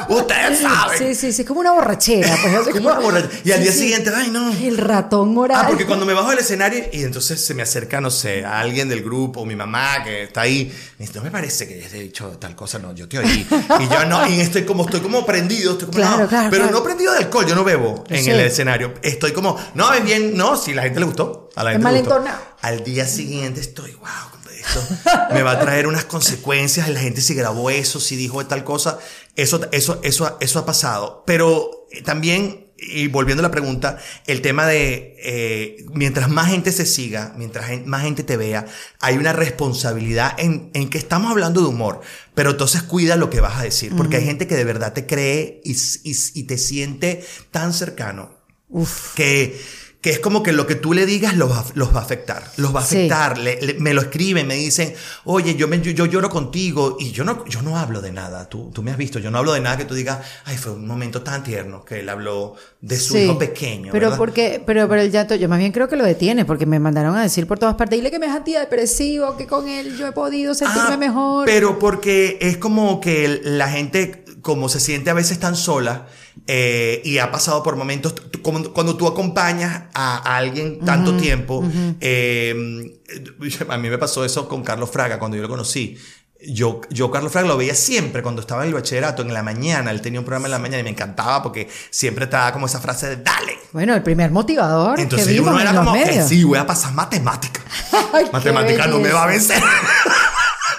ustedes saben. sí, sí, sí, es como una borrachera. Pues, Como una borracha. Y al Sí, día sí. siguiente, ay, no. El ratón moral. Ah, porque cuando me bajo del escenario y entonces se me acerca, no sé, a alguien del grupo, mi mamá que está ahí, me dice, no me parece que hayas dicho tal cosa, no, yo te oí. Y yo no, y estoy como, estoy como prendido, estoy como, Claro, no, claro, pero claro. no prendido de alcohol, yo no bebo en Sí. el escenario. Estoy como, no, es bien, no, si la gente le gustó, a la Es gente le gustó. Al día siguiente estoy, wow, esto me va a traer unas consecuencias, la gente si grabó eso, si dijo tal cosa, eso, eso, eso, eso ha pasado. Pero eh, también y volviendo a la pregunta, el tema de eh, mientras más gente se siga, mientras más gente te vea, hay una responsabilidad en, en, que estamos hablando de humor, pero entonces cuida lo que vas a decir, porque hay gente que de verdad te cree y, y, y te siente tan cercano Uf. que que es como que lo que tú le digas los va, los va a afectar, los va a afectar, Sí. le- le- me lo escriben, me dicen, oye, yo, me, yo, yo lloro contigo y yo no, yo no hablo de nada, tú, tú me has visto, yo no hablo de nada que tú digas, ay, fue un momento tan tierno que él habló de su Sí. hijo pequeño. Pero ¿verdad? porque, pero, pero el llanto, yo más bien creo que lo detiene, porque me mandaron a decir por todas partes, dile que me es antidepresivo, que con él yo he podido sentirme Ah, mejor. Pero porque es como que la gente, como se siente a veces tan sola eh, y ha pasado por momentos, como cuando tú acompañas a alguien tanto tiempo, eh, a mí me pasó eso con Carlos Fraga cuando yo lo conocí. Yo, yo Carlos Fraga lo veía siempre cuando estaba en el bachillerato, en la mañana, él tenía un programa en la mañana y me encantaba porque siempre estaba como esa frase de dale. Bueno, el primer motivador Entonces que vimos uno en era los como que medios. sí, voy a pasar matemática. Ay, matemática no me va a vencer.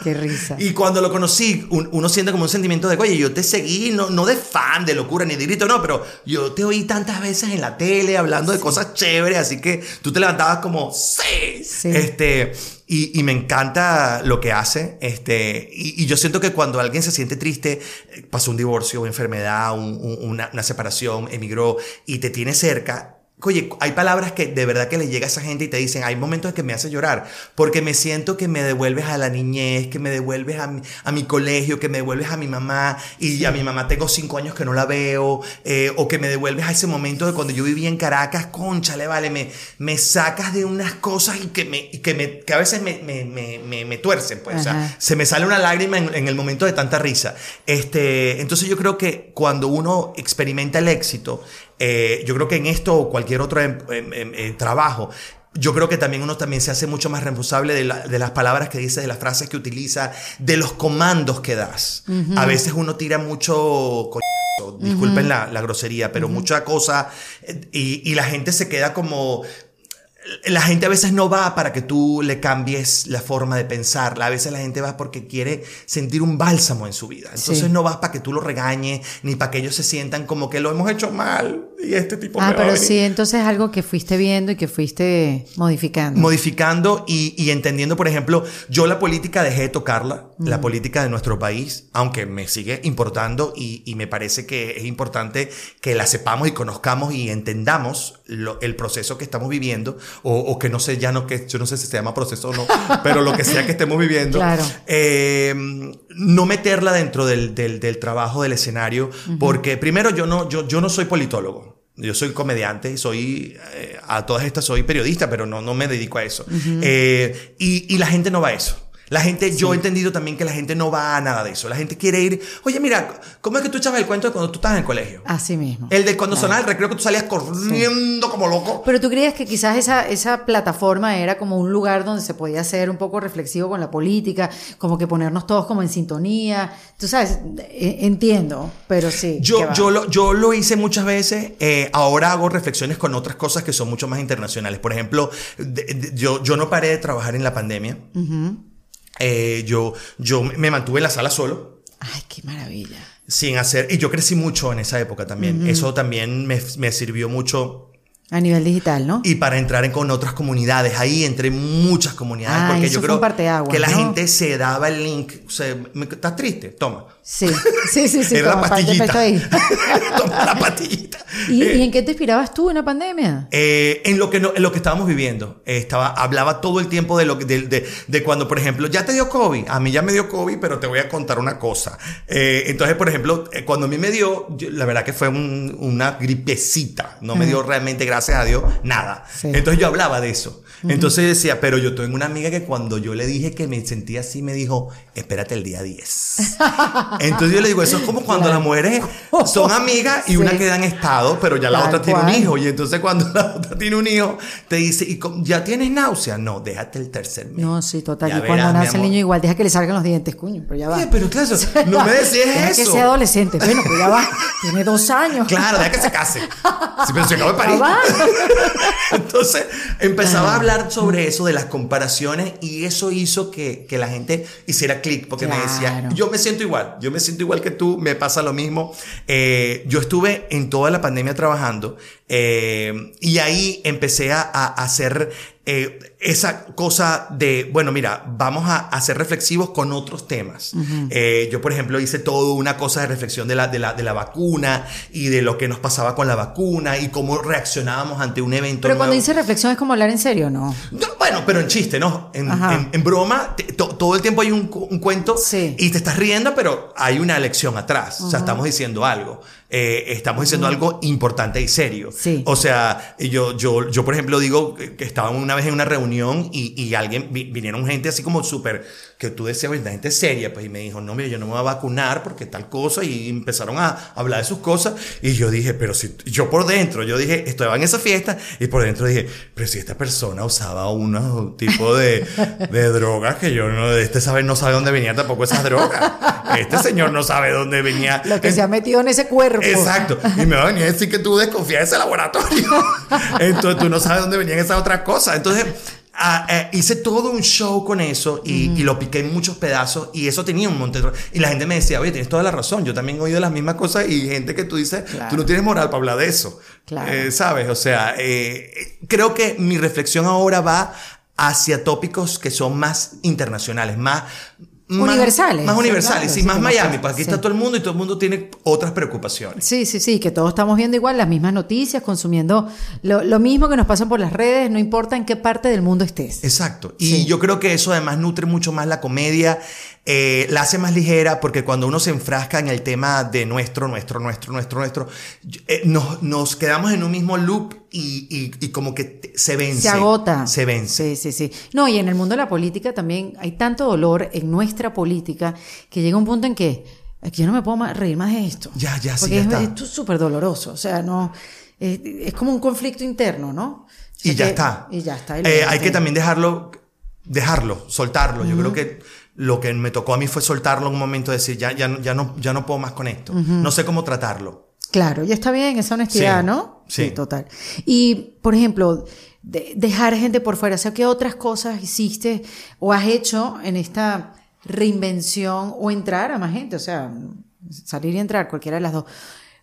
Qué risa. Y cuando lo conocí, un- uno siente como un sentimiento de, oye, yo te seguí, no, no de fan, de locura, ni de grito, no, pero yo te oí tantas veces en la tele hablando de cosas chéveres, así que tú te levantabas como, sí, Sí. este, y, y me encanta lo que hace, este, y, y yo siento que cuando alguien se siente triste, eh, pasó un divorcio, una enfermedad, un- un- una, una separación, emigró, y te tiene cerca, Oye, hay palabras que de verdad que le llega a esa gente y te dicen, hay momentos en que me hace llorar, porque me siento que me devuelves a la niñez, que me devuelves a mi, a mi colegio, que me devuelves a mi mamá, y a mi mamá tengo cinco años que no la veo, eh, o que me devuelves a ese momento de cuando yo vivía en Caracas, conchale, vale, me, me sacas de unas cosas y que, me, y que, me, que a veces me, me, me, me, tuercen, pues, o sea, Ajá. se me sale una lágrima en, en el momento de tanta risa. Este, entonces yo creo que cuando uno experimenta el éxito, eh, yo creo que en esto o cualquier otro em- em- em- eh, trabajo, yo creo que también uno también se hace mucho más responsable de, la- de las palabras que dice, de las frases que utiliza, de los comandos que das. A veces uno tira mucho... Disculpen la, la grosería, pero mucha cosa eh, y, y la gente se queda como la gente a veces no va para que tú le cambies la forma de pensar. A veces la gente va porque quiere sentir un bálsamo en su vida. Entonces Sí. no vas para que tú lo regañes, ni para que ellos se sientan como que lo hemos hecho mal y este tipo me Ah, va a pero venir". sí, entonces es algo que fuiste viendo y que fuiste modificando. modificando y, y entendiendo, por ejemplo, yo la política dejé de tocarla, la política de nuestro país, aunque me sigue importando y, y me parece que es importante que la sepamos y conozcamos y entendamos lo- el proceso que estamos viviendo o, o que no sé, ya no, que yo no sé si se llama proceso o no, pero lo que sea que estemos viviendo, Claro. eh, no meterla dentro del, del, del trabajo del escenario, porque primero yo no, yo, yo no soy politólogo. Yo soy comediante y soy, eh, a todas estas soy periodista, pero no, no me dedico a eso. Eh, y, y la gente no va a eso. La gente, yo he entendido también que la gente no va a nada de eso. La gente quiere ir, oye, mira, ¿cómo es que tú echabas el cuento de cuando tú estabas en el colegio? Así mismo. El de cuando sonaba el recreo que tú salías corriendo como loco. Pero tú creías que quizás esa, esa plataforma era como un lugar donde se podía ser un poco reflexivo con la política, como que ponernos todos como en sintonía. Tú sabes, eh, entiendo, pero sí. Yo, yo, lo, yo lo hice muchas veces. eh, ahora hago reflexiones con otras cosas que son mucho más internacionales. Por ejemplo, de- de- yo, yo no paré de trabajar en la pandemia. Eh, yo, yo me mantuve en la sala solo. Ay, qué maravilla. Sin hacer, y yo crecí mucho en esa época también. Eso también me, me sirvió mucho A nivel digital, ¿no? y para entrar en, con otras comunidades. Ahí entré en muchas comunidades Ah, porque eso yo creo que la gente se daba el link. O sea, me- ¿estás triste? Toma. Sí, sí, sí, sí. Era toma, pastillita. ahí. La pastillita. ¿Y, Eh, y en qué te inspirabas tú en la pandemia? Eh, en lo que no- en lo que estábamos viviendo Eh, estaba hablaba todo el tiempo de lo de, de- de cuando por ejemplo ya te dio covid a mí ya me dio covid pero te voy a contar una cosa entonces por ejemplo cuando a mí me dio yo- la verdad que fue un- una gripecita no me dio realmente gracias a Dios nada Sí. entonces yo hablaba de eso entonces decía pero yo tengo una amiga que cuando yo le dije que me sentía así me dijo espérate el día 10 entonces yo le digo eso es como cuando Claro. las mujeres son amigas y Sí. una queda en estado pero ya la Tal otra tiene un hijo y entonces cuando la otra tiene un hijo, te dice, ¿y ya tienes náusea? No, déjate el tercer mes. No, sí, total. Ya y cuando verás, nace el niño igual, deja que le salgan los dientes, cuño, pero ya va. Oye, pero claro, no me decías Deja eso. que sea adolescente. Bueno, pues ya va. Tiene dos años. Claro, deja que se case. Sí, pero se acabó de parir. Entonces empezaba a hablar sobre eso, de las comparaciones, y eso hizo que, que la gente hiciera clic, porque me decía, yo me siento igual, yo me siento igual que tú, me pasa lo mismo. Eh, yo estuve en toda la pandemia trabajando eh, y ahí empecé a, a hacer eh, esa cosa de, bueno, mira, vamos a, a ser reflexivos con otros temas. Eh, yo, por ejemplo, hice todo una cosa de reflexión de la, de, la, de la vacuna y de lo que nos pasaba con la vacuna y cómo reaccionábamos ante un evento. Pero cuando dice reflexión es como hablar en serio, ¿no? No, bueno, pero en chiste, ¿no? En, en- en broma, te- to- todo el tiempo hay un, un cuento Sí. y te estás riendo, pero hay una lección atrás. O sea, estamos diciendo algo. Eh, estamos diciendo algo importante y serio. Sí. O sea, yo, yo, yo, por ejemplo, digo que estaba una vez en una reunión y, y alguien, vi- vinieron gente así como súper, que tú decías, "Oye, la gente seria, pues, y me dijo, no, mira, yo no me voy a vacunar porque tal cosa, y empezaron a hablar de sus cosas, y yo dije, pero si, yo por dentro, yo dije, estaba en esa fiesta, y por dentro dije, pero si esta persona usaba un tipo de, de drogas que yo no, este sabe, no sabe dónde venía tampoco esas drogas. Este señor no sabe dónde venía. Lo que se ha metido en ese cuerpo. Exacto. Y me va a venir a decir que tú desconfías de ese laboratorio. Entonces tú no sabes dónde venían esas otras cosas. Entonces ah, eh, hice todo un show con eso y, y lo piqué en muchos pedazos y eso tenía un montón de... Y la gente me decía, oye, tienes toda la razón. Yo también he oído las mismas cosas y gente que tú dices, Claro. tú no tienes moral para hablar de eso. Claro. Eh, ¿Sabes? O sea, eh, creo que mi reflexión ahora va hacia tópicos que son más internacionales, más... más- Universales, Más universales, claro, sí, más Miami. Pues aquí sí. está todo el mundo y todo el mundo tiene otras preocupaciones. Sí, sí, sí, que todos estamos viendo igual las mismas noticias, consumiendo lo, lo mismo que nos pasan por las redes, no importa en qué parte del mundo estés. Exacto. Y Sí. yo creo que eso además nutre mucho más la comedia, eh, la hace más ligera, porque cuando uno se enfrasca en el tema de nuestro, nuestro, nuestro, nuestro, nuestro, eh, nos, nos quedamos en un mismo loop y, y- y como que te- se vence. Se agota. Se vence. Sí, sí, sí. No, y en el mundo de la política también hay tanto dolor en nuestra política que llega un punto en que aquí yo no me puedo más- reír más de esto. Ya, ya, sí, Porque es, está. esto es súper doloroso. O sea, no. Es, es como un conflicto interno, ¿no? O sea Y ya que- está. Y ya está. y Eh, hay que también dejarlo, dejarlo, soltarlo. Yo creo que lo que me tocó a mí fue soltarlo en un momento, decir, ya, ya, no- ya, no, ya no puedo más con esto. No sé cómo tratarlo. Claro, ya está bien esa honestidad, Sí, ¿no? sí. total. Y, por ejemplo, de- dejar gente por fuera, o sea, ¿qué otras cosas hiciste o has hecho en esta reinvención o entrar a más gente? O sea, salir y entrar, cualquiera de las dos.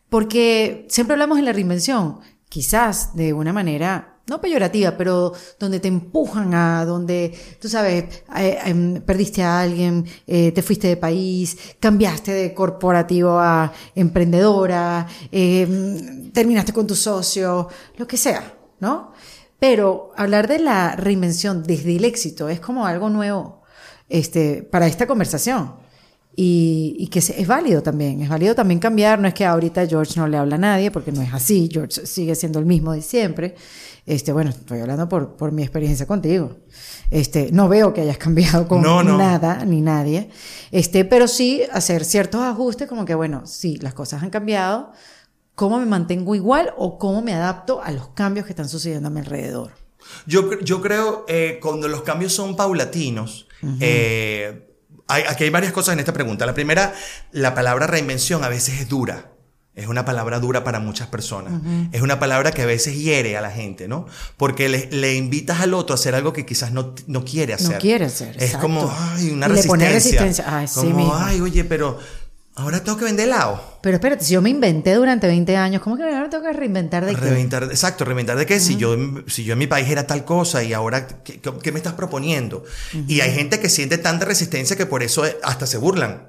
Porque siempre hablamos en la reinvención, quizás de una manera no peyorativa, pero donde te empujan a, donde, tú sabes, eh, em, perdiste a alguien, eh, te fuiste de país, cambiaste de corporativo a emprendedora, eh, terminaste con tu socio, lo que sea, ¿no? Pero hablar de la reinvención desde el éxito es como algo nuevo este, para esta conversación. Y, y que se- es válido también, es válido también cambiar, no es que ahorita George no le habla a nadie, porque no es así, George sigue siendo el mismo de siempre. Este, bueno, estoy hablando por, por mi experiencia contigo. Este, no veo que hayas cambiado con No, no. nada ni nadie. Este, pero sí hacer ciertos ajustes como que, bueno, sí, las cosas han cambiado. ¿Cómo me mantengo igual o cómo me adapto a los cambios que están sucediendo a mi alrededor? Yo, yo creo eh, cuando los cambios son paulatinos, eh, hay, aquí hay varias cosas en esta pregunta. La primera, la palabra reinvención a veces es dura. Es una palabra dura para muchas personas. Es una palabra que a veces hiere a la gente, ¿no? Porque le, le invitas al otro a hacer algo que quizás no, no quiere hacer. quiere hacer, Es exacto. como, ay, una le resistencia. resistencia. Ay, sí como, mismo. ay, oye, pero ahora tengo que vender helado. Pero espérate, si yo me inventé durante 20 años, ¿cómo que ahora tengo que reinventar de qué? Reinventar, exacto, reinventar de qué, si, yo, si yo en mi país era tal cosa y ahora, ¿qué, qué- qué me estás proponiendo? Y hay gente que siente tanta resistencia que por eso eh, hasta se burlan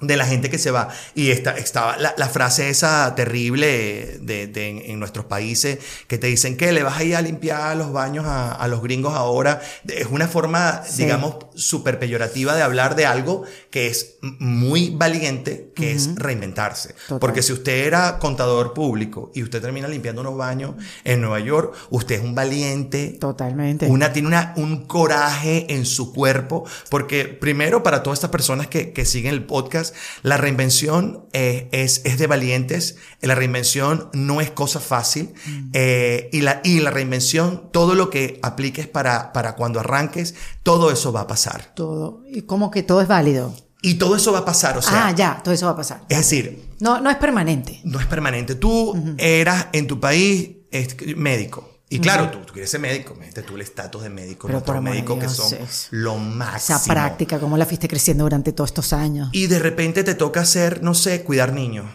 de la gente que se va. Y esta, estaba la, la frase esa terrible de, de- en, en nuestros países que te dicen que le vas a ir a limpiar los baños a, a los gringos ahora. Es una forma, Sí. digamos, súper peyorativa de hablar de algo que es muy valiente, que es reinventarse. Total. Porque si usted era contador público y usted termina limpiando unos baños en Nueva York, usted es un valiente. Totalmente. Una, tiene una, un coraje en su cuerpo, porque primero para todas estas personas que, que siguen el podcast, la reinvención eh, es, es de valientes, la reinvención no es cosa fácil, eh, y, la, y la reinvención, todo lo que apliques para, para cuando arranques, todo eso va a pasar. Todo. Y como que todo es válido. Y todo eso va a pasar, o sea, ah, ya, todo eso va a pasar. es decir, No, no es permanente. no es permanente. Tú eras en tu país, médico. Y claro, tú, tú quieres ser médico, imagínate tú el estatus de médico, Pero nuestros médicos que Dios, son es- lo Esa máximo. práctica, cómo la fuiste creciendo durante todos estos años. Y de repente te toca hacer, no sé, cuidar niños.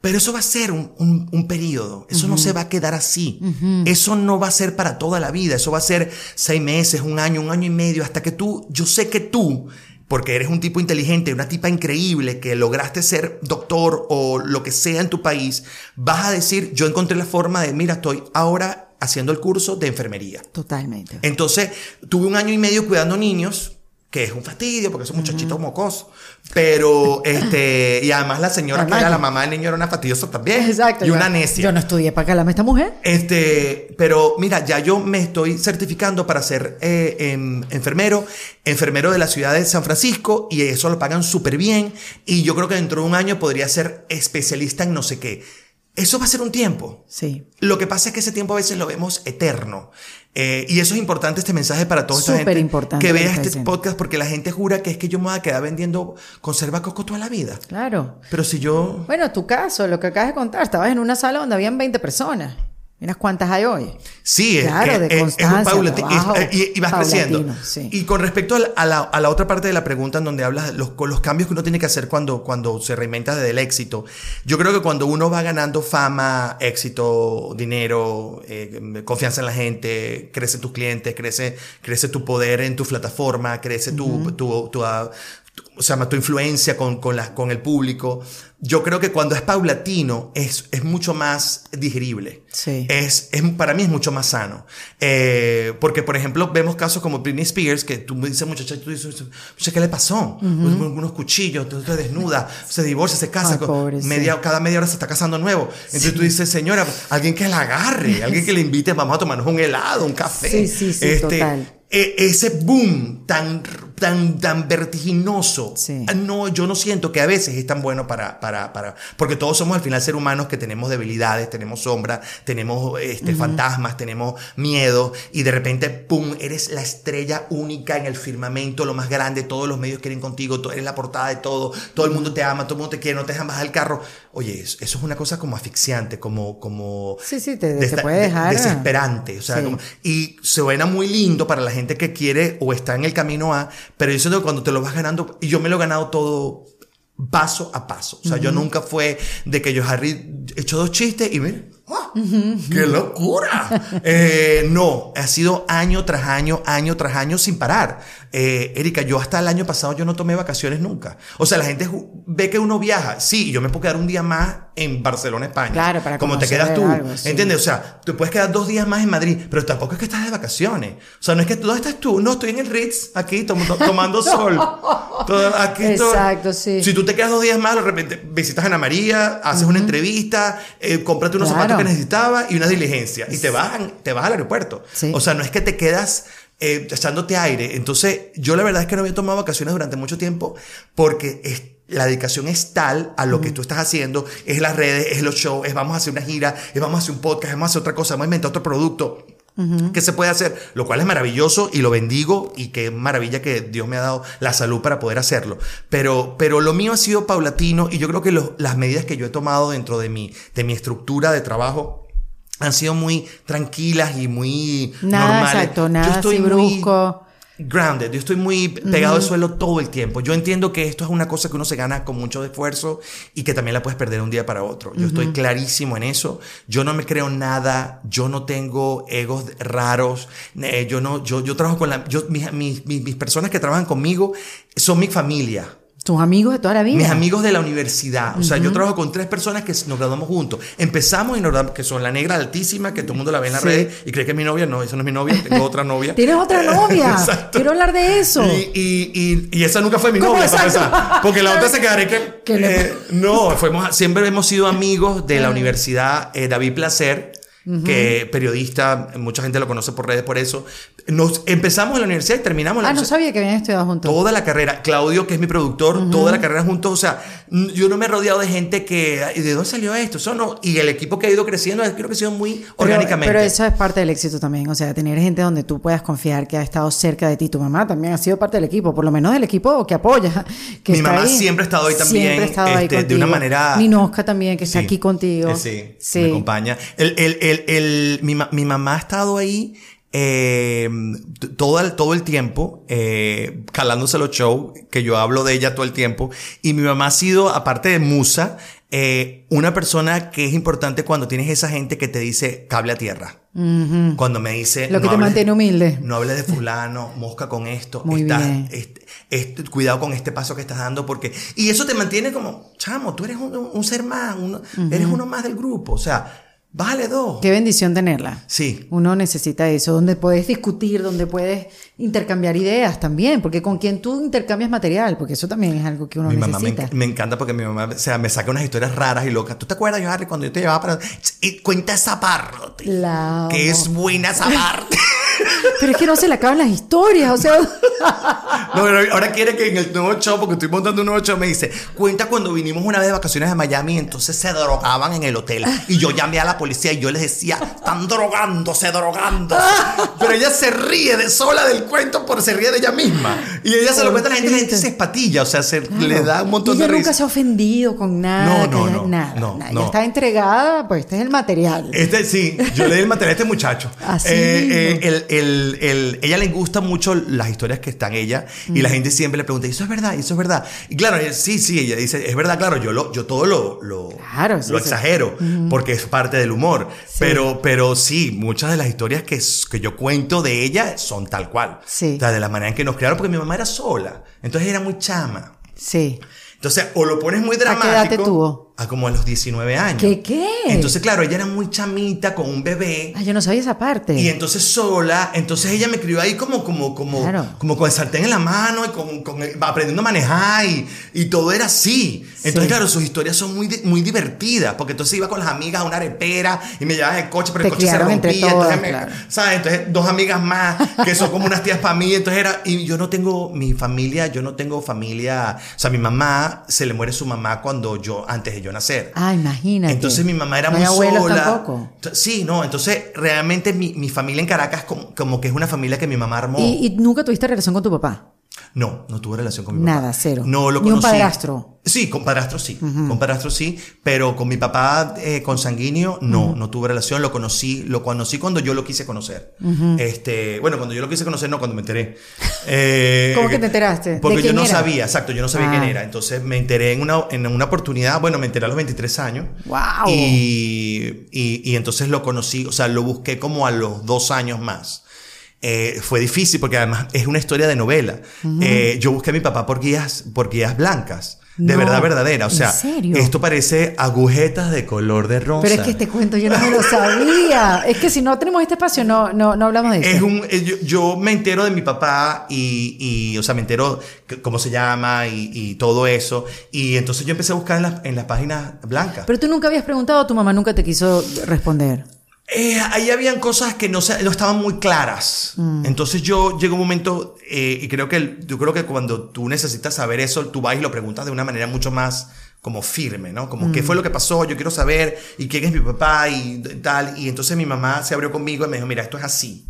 Pero eso va a ser un, un- un periodo. Eso no se va a quedar así. Eso no va a ser para toda la vida. Eso va a ser seis meses, un año, un año y medio, hasta que tú, yo sé que tú, porque eres un tipo inteligente, una tipa increíble, que lograste ser doctor o lo que sea en tu país, vas a decir, yo encontré la forma de, mira, estoy ahora haciendo el curso de enfermería. Totalmente. Entonces, tuve un año y medio cuidando niños, que es un fastidio, porque son muchachitos mocosos. Pero, este, y además la señora Además, que era la mamá del niño era una fastidiosa también. Exacto. Y yo- una necia. Yo no estudié para calarme esta mujer. Este, pero mira, ya yo me estoy certificando para ser eh, em, enfermero, enfermero de la ciudad de San Francisco, y eso lo pagan súper bien. Y yo creo que dentro de un año podría ser especialista en no sé qué. Eso va a ser un tiempo. Sí. Lo que pasa es que ese tiempo a veces lo vemos eterno. Eh, y eso es importante, este mensaje para toda esta Súper gente importante que vea este diciendo. podcast porque la gente jura que es que yo me voy a quedar vendiendo conserva coco toda la vida. Claro. Pero si yo... Bueno, tu caso, lo que acabas de contar, estabas en una sala donde habían 20 personas. Miras cuántas hay hoy. Sí, es- Claro, es, de es- es un constancia, trabajo es- y, y vas creciendo. sí. Y con respecto a la, a la- otra parte de la pregunta en donde hablas los, con los cambios que uno tiene que hacer cuando, cuando se reinventa desde el éxito, yo creo que cuando uno va ganando fama, éxito, dinero, eh, confianza en la gente, crece tus clientes, crece, crece tu poder en tu plataforma, crece tu, tu, tu, ah, tu- o sea, tu influencia con, con, la, con el público. Yo creo que cuando es paulatino es, es mucho más digerible. Sí. Es, es, para mí es mucho más sano. Eh, porque, por ejemplo, vemos casos como Britney Spears, que tú me dices, muchacha, tú dices, muchacha, ¿qué le pasó? Unos, unos cuchillos, tú te desnuda, se divorcia, se casa, Ay, con- pobre, sí. media, cada media hora se está casando nuevo. Entonces tú dices, señora, alguien que la agarre, alguien que le invite, vamos a tomarnos un helado, un café. Sí, sí, sí, total. e- ese boom tan, tan, tan vertiginoso, Sí. ah, no, yo no siento que a veces es tan bueno para, para, para, porque todos somos al final seres humanos que tenemos debilidades, tenemos sombras, tenemos este, fantasmas, tenemos miedo, y de repente, pum, eres la estrella única en el firmamento, lo más grande, todos los medios quieren contigo, eres la portada de todo, todo el mundo te ama, todo el mundo te quiere, no te dejan bajar el carro. Oye, eso, es una cosa como asfixiante, como, como Sí, sí, te- puede dejar- desesperante, o sea, Sí. como- y suena muy lindo para la gente que quiere o está en el camino a, pero yo siento que cuando te lo vas ganando, y yo me lo he ganado todo paso a paso. O sea, yo nunca fue de que yo Harry echó dos chistes y mira, ¡qué locura! Eh, no, ha sido año tras año, año tras año sin parar. Eh, Erika, yo hasta el año pasado yo no tomé vacaciones nunca. O sea, la gente ve que uno viaja. Sí, yo me puedo quedar un día más en Barcelona, España. Claro, para Como te quedas tú. algo, sí. ¿Entiendes? O sea, tú puedes quedar dos días más en Madrid, pero tampoco es que estás de vacaciones. O sea, no es que ¿dónde estás tú? No, estoy en el Ritz, aquí tom- to- tomando sol. Todo- aquí estoy. Exacto, sí. Si tú te quedas dos días más, de repente visitas a Ana María, haces una entrevista, eh, cómprate unos Claro. zapatos que necesitabas y una diligencia. Y te vas, te vas al aeropuerto. Sí. O sea, no es que te quedas eh, echándote aire. Entonces, yo la verdad es que no había tomado vacaciones durante mucho tiempo porque es- la dedicación es tal a lo que tú estás haciendo, es las redes, es los shows, es vamos a hacer una gira, es vamos a hacer un podcast, vamos a hacer otra cosa, vamos a inventar otro producto. Que se puede hacer? Lo cual es maravilloso y lo bendigo y qué maravilla que Dios me ha dado la salud para poder hacerlo. Pero, pero lo mío ha sido paulatino y yo creo que los- las medidas que yo he tomado dentro de mi, de mi estructura de trabajo han sido muy tranquilas y muy Nada normales. exacto, Yo nada estoy así muy brusco. Grounded, yo estoy muy pegado al suelo todo el tiempo. Yo entiendo que esto es una cosa que uno se gana con mucho esfuerzo y que también la puedes perder un día para otro. Yo estoy clarísimo en eso. Yo no me creo nada, yo no tengo egos raros, eh, yo no, yo, yo trabajo con la, yo, mis, mis, mis, mis personas que trabajan conmigo son mi familia. Tus amigos de toda la vida. Mis amigos de la universidad. O sea, yo trabajo con tres personas que nos graduamos juntos. Empezamos y nos graduamos, que son la negra altísima, que todo el mundo la ve en las Sí. redes y cree que es mi novia. No, esa no es mi novia, tengo otra novia. ¿Tienes otra novia? Exacto. Quiero hablar de eso. Y, y, y, y esa nunca fue mi novia, para empezar. Porque la otra se quedaría que. Eh, no, fuimos, siempre hemos sido amigos de la universidad. eh, David Placer, que periodista, mucha gente lo conoce por redes por eso. Nos empezamos en la universidad y terminamos la Ah, no sabía que habían estudiado juntos. Toda la carrera. Claudio, que es mi productor, toda la carrera juntos. O sea, yo no me he rodeado de gente que. "Ay, ¿De dónde salió esto? Eso no. Y el equipo que ha ido creciendo, creo que ha crecido muy Pero- orgánicamente. Pero eso es parte del éxito también. O sea, tener gente donde tú puedas confiar que ha estado cerca de ti. Tu mamá también ha sido parte del equipo, por lo menos del equipo que apoya. Que Mi mamá ahí. siempre ha estado ahí también, Siempre ha estado ahí este, de una manera- Ninosca también, que está Sí, aquí contigo. eh, Sí, me acompaña. El, el, el, el, el, mi, mi mamá ha estado ahí eh, todo, el, todo el tiempo, eh, calándose los shows, que yo hablo de ella todo el tiempo. Y mi mamá ha sido, aparte de musa, eh, una persona que es importante cuando tienes esa gente que te dice cable a tierra. Cuando me dice... Lo que te mantiene humilde. No hables de fulano, mosca con esto. Muy bien. Este, cuidado con este paso que estás dando porque... Y eso te mantiene como, chamo, tú eres un, ser más, eres uno más del grupo. O sea, Vale dos. Qué bendición tenerla. Sí. Uno necesita eso, donde puedes discutir, donde puedes intercambiar ideas también, porque con quien tú intercambias material, porque eso también es algo que uno mi necesita. Mamá me, encanta porque mi mamá, o sea, me saca unas historias raras y locas. ¿Tú te acuerdas, Harry, cuando yo te llevaba para... Y cuenta esa parte. La que es buena esa parte. Pero es que no se le acaban las historias, o sea. no, pero ahora quiere que en el nuevo show, porque estoy montando un nuevo show, me dice, cuenta cuando vinimos una vez de vacaciones a Miami, entonces se drogaban en el hotel. Y yo llamé a la policía y yo les decía, están drogándose, drogándose. pero ella se ríe de sola del cuento por se ríe de ella misma. Y ella se lo cuenta a la gente y la gente se espatilla, o sea, se le da un montón y ella de nunca se ha ofendido con nada. No, no, no. Nada, no, Ella está entregada, pues este es el material. Este, sí, yo le di el material a este muchacho. Así. Eh, eh, el, el, el, ella le gusta mucho las historias que están ella y la gente siempre le pregunta, ¿y eso es verdad? ¿Y eso es verdad? Y claro, sí, sí, ella dice, es verdad, claro, yo, lo, yo todo lo, lo, lo exagero porque es parte del humor. Pero, pero sí, muchas de las historias que, que yo cuento de ella son tal cual. Sí. O sea, de la manera en que nos criaron, porque mi mamá era sola. Entonces era muy chama. Sí. Entonces, o lo pones muy dramático. ¿A qué edad te tuvo? A como a los 19 años. ¿Qué qué? Entonces, claro, ella era muy chamita con un bebé. Ah, yo no sabía esa parte. Y entonces sola, entonces ella me crió ahí como, como, como, como con el sartén en la mano y con, con aprendiendo a manejar y, y, todo era así. Entonces, claro, sus historias son muy, muy divertidas, porque entonces iba con las amigas a una arepera y me llevaban el coche, pero el coche se rompía. entonces, ¿sabes? Entonces, dos amigas más que son como unas tías para mí. Entonces era, y yo no tengo mi familia, yo no tengo familia, o sea, mi mamá se le muere su mamá cuando yo, antes de yo nacer. Ah, imagínate. Entonces mi mamá era muy sola. Tampoco. Sí, no, entonces realmente mi, mi familia en Caracas como, como, que es una familia que mi mamá armó. ¿Y, ¿Y, nunca tuviste relación con tu papá? No, no tuve relación con mi Nada, papá. cero. No lo Ni conocí. un padrastro. Sí, con padrastro sí. Con padrastro sí, pero con mi papá eh, consanguíneo no, no tuve relación. Lo conocí, lo conocí cuando yo lo quise conocer. Este, bueno, cuando yo lo quise conocer, no, cuando me enteré. Eh, ¿Cómo que te enteraste? Porque ¿De yo no era? sabía, exacto, yo no sabía Ah. quién era. Entonces me enteré en una, en una oportunidad, bueno, me enteré a los 23 años. ¡Wow! Y, y, y entonces lo conocí, o sea, lo busqué como a los dos años más. Eh, fue difícil porque además es una historia de novela. Eh, yo busqué a mi papá por guías, por guías blancas. De No, verdad, verdadera. O ¿en sea, esto parece agujetas de color de rosa. Pero es que este cuento yo no me lo sabía. es que si no tenemos este espacio, no, no, no hablamos de eso. Es un, eh, yo, yo me entero de mi papá y, y, o sea, me entero cómo se llama y, y todo eso. Y entonces yo empecé a buscar en las, en las páginas blancas. Pero tú nunca habías preguntado, tu mamá nunca te quiso responder. Eh, ahí habían cosas que no, se- no estaban muy claras. Entonces yo llegó un momento, eh, y creo que el- yo creo que cuando tú necesitas saber eso, tú vas y lo preguntas de una manera mucho más como firme, ¿no? Como, ¿qué fue lo que pasó? Yo quiero saber, y quién es mi papá, y tal. Y entonces mi mamá se abrió conmigo y me dijo, mira, esto es así.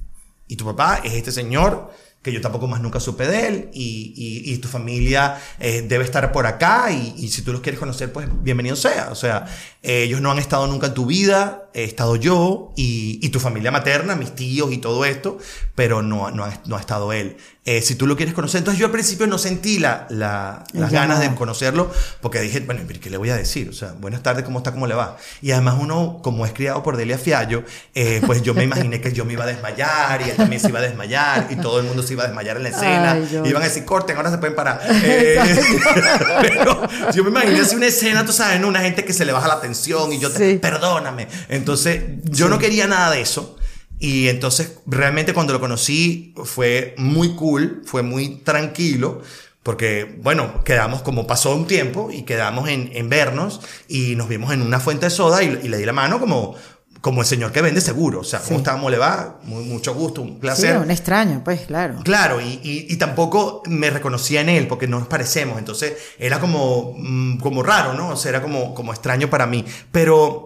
Y tu papá es este señor, que yo tampoco más nunca supe de él, y, y- y tu familia eh, debe estar por acá, y, y si tú los quieres conocer, pues bienvenido sea. O sea, ellos no han estado nunca en tu vida, he estado yo, y, y tu familia materna, mis tíos y todo esto, pero no, no, ha, no ha estado él. Eh, si tú lo quieres conocer, entonces yo al principio no sentí la, la- las ganas de conocerlo, porque dije, bueno, ¿qué le voy a decir? O sea, buenas tardes, ¿cómo está? ¿Cómo le va? Y además uno, como es criado por Delia Fiallo, eh, pues yo me imaginé que yo me iba a desmayar y él también se iba a desmayar y todo el mundo se iba a desmayar en la escena. Ay, y iban a decir, corten, ahora se pueden parar. Eh, pero yo me imaginé así una escena, tú sabes, una gente que se le baja la tensión y yo, te, Sí. perdóname. Entonces, yo no quería nada de eso. Y entonces, realmente cuando lo conocí fue muy cool, fue muy tranquilo, porque, bueno, quedamos como pasó un tiempo y quedamos en, en vernos y nos vimos en una fuente de soda y, y le di la mano como, como el señor que vende seguro. O sea, ¿cómo Sí. está? ¿Cómo le va? Muy, mucho gusto, un Sí, placer. un extraño, pues, claro. Claro, y, y- y tampoco me reconocía en él porque no nos parecemos, entonces era como, mm, como raro, ¿no? O sea, era como, como extraño para mí. Pero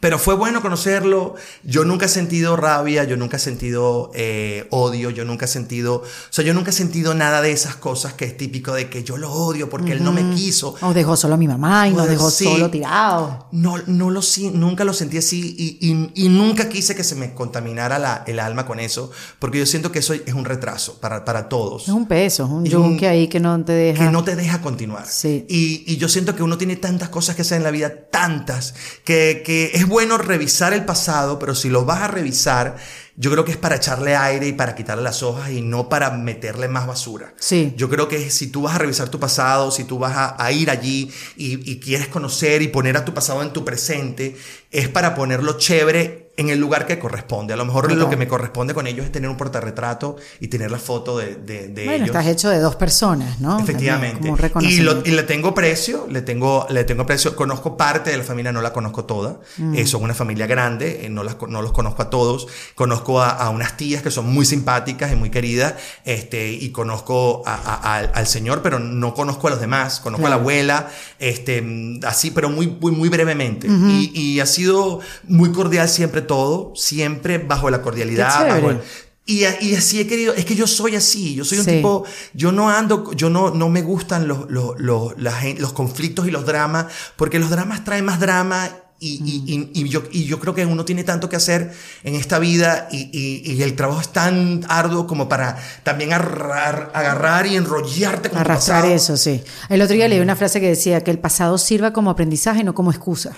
pero fue bueno conocerlo. Yo nunca he sentido rabia, yo nunca he sentido eh, odio, yo nunca he sentido, o sea, yo nunca he sentido nada de esas cosas que es típico de que yo lo odio porque él no me quiso. O dejó solo a mi mamá y nos dejó solo tirado. No, no lo nunca lo sentí así y, y, nunca quise que se me contaminara la, el alma con eso, porque yo siento que eso es un retraso para, para todos. Es un peso, es un yunque ahí que no te deja. Que no te deja continuar. Sí. Y, y yo siento que uno tiene tantas cosas que hacer en la vida, tantas, que, que es bueno revisar el pasado, pero si lo vas a revisar, yo creo que es para echarle aire y para quitarle las hojas y no para meterle más basura. Sí. Yo creo que si tú vas a revisar tu pasado, si tú vas a, ir allí y, y, quieres conocer y poner a tu pasado en tu presente, es para ponerlo chévere en el lugar que corresponde. A lo mejor lo que me corresponde con ellos es tener un portarretrato y tener la foto de, de, de bueno, estás hecho de dos personas, ¿no? Efectivamente. Y, y, le tengo precio, le tengo, le tengo precio. Conozco parte de la familia, no la conozco toda. Mm. Eh, son una familia grande, eh, no, las, no los conozco a todos. Conozco a, unas tías que son muy simpáticas y muy queridas. Este, y conozco a, al señor, pero no conozco a los demás. Conozco a la abuela, este, así, pero muy, muy, muy brevemente. y, y ha sido muy cordial siempre todo, siempre bajo la cordialidad. y, y, así he querido, es que yo soy así, yo soy un tipo, yo no ando, yo no, no me gustan los, los, los, los conflictos y los dramas, porque los dramas traen más drama y, y, y, yo, y yo creo que uno tiene tanto que hacer en esta vida y, el trabajo es tan arduo como para también agarrar, agarrar y enrollarte con Arrastrar eso, sí. El otro día leí una frase que decía que el pasado sirva como aprendizaje, no como excusa.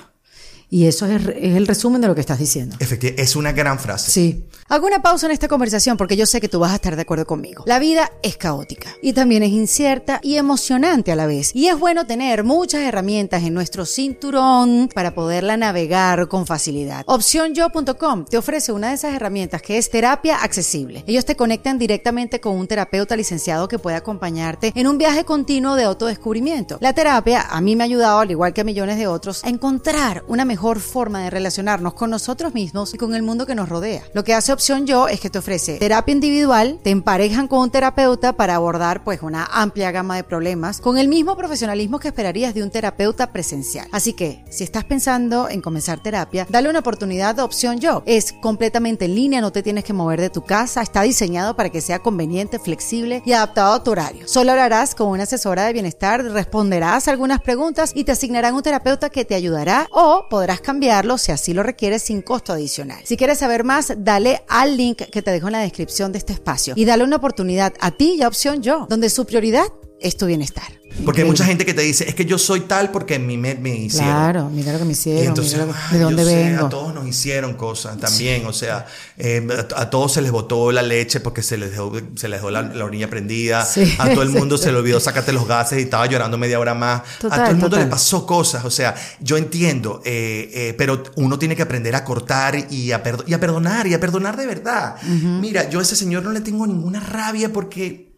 Y eso es, el resumen de lo que estás diciendo. Efectivamente, es una gran frase. Sí. Hago una pausa en esta conversación porque yo sé que tú vas a estar de acuerdo conmigo. La vida es caótica y también es incierta y emocionante a la vez. Y es bueno tener muchas herramientas en nuestro cinturón para poderla navegar con facilidad. Opcionyo.com te ofrece una de esas herramientas que es terapia accesible. Ellos te conectan directamente con un terapeuta licenciado que puede acompañarte en un viaje continuo de autodescubrimiento. La terapia a mí me ha ayudado, al igual que a millones de otros, a encontrar una mejor forma de relacionarnos con nosotros mismos y con el mundo que nos rodea. Lo que hace Opción Yo es que te ofrece terapia individual, te emparejan con un terapeuta para abordar pues una amplia gama de problemas con el mismo profesionalismo que esperarías de un terapeuta presencial. Así que, si estás pensando en comenzar terapia, dale una oportunidad a Opción Yo. Es completamente en línea, no te tienes que mover de tu casa, está diseñado para que sea conveniente, flexible y adaptado a tu horario. Solo hablarás con una asesora de bienestar, responderás algunas preguntas y te asignarán un terapeuta que te ayudará o podrás cambiarlo si así lo requieres sin costo adicional. Si quieres saber más, dale al link que te dejo en la descripción de este espacio y dale una oportunidad a ti y a Opción Yo, donde su prioridad es tu bienestar. Porque hay mucha gente que te dice, es que yo soy tal porque a mí me, me hicieron. Claro, mira lo que me hicieron. entonces, de dónde vengo. a todos nos hicieron cosas también. O sea, eh, a, todos se les botó la leche porque se les dejó, se les dejó la, la orilla prendida. a todo el mundo se le olvidó sácate los gases y estaba llorando media hora más. a todo el mundo le pasó cosas. O sea, yo entiendo, eh, eh, pero uno tiene que aprender a cortar y a, y a perdonar y a perdonar de verdad. Mira, yo a ese señor no le tengo ninguna rabia porque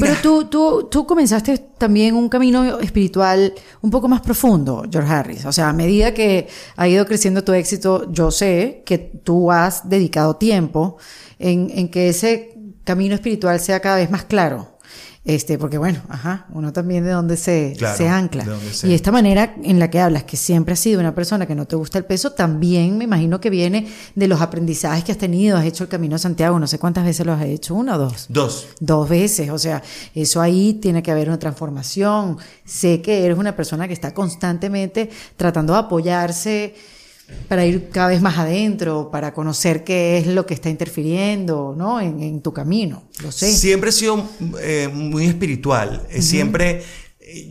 pero tú, tú, tú comenzaste también un camino espiritual un poco más profundo, George Harris. O sea, a medida que ha ido creciendo tu éxito, yo sé que tú has dedicado tiempo en, en que ese camino espiritual sea cada vez más claro. Este, porque bueno, ajá, uno también de dónde se, se ancla. Y esta manera en la que hablas, que siempre has sido una persona que no te gusta el peso, también me imagino que viene de los aprendizajes que has tenido. Has hecho el Camino a Santiago, no sé cuántas veces lo has hecho, una o dos. Dos. Dos veces, o sea, eso ahí tiene que haber una transformación. Sé que eres una persona que está constantemente tratando de apoyarse para ir cada vez más adentro, para conocer qué es lo que está interfiriendo, ¿no? En, tu camino, lo sé. Siempre he sido eh, muy espiritual, siempre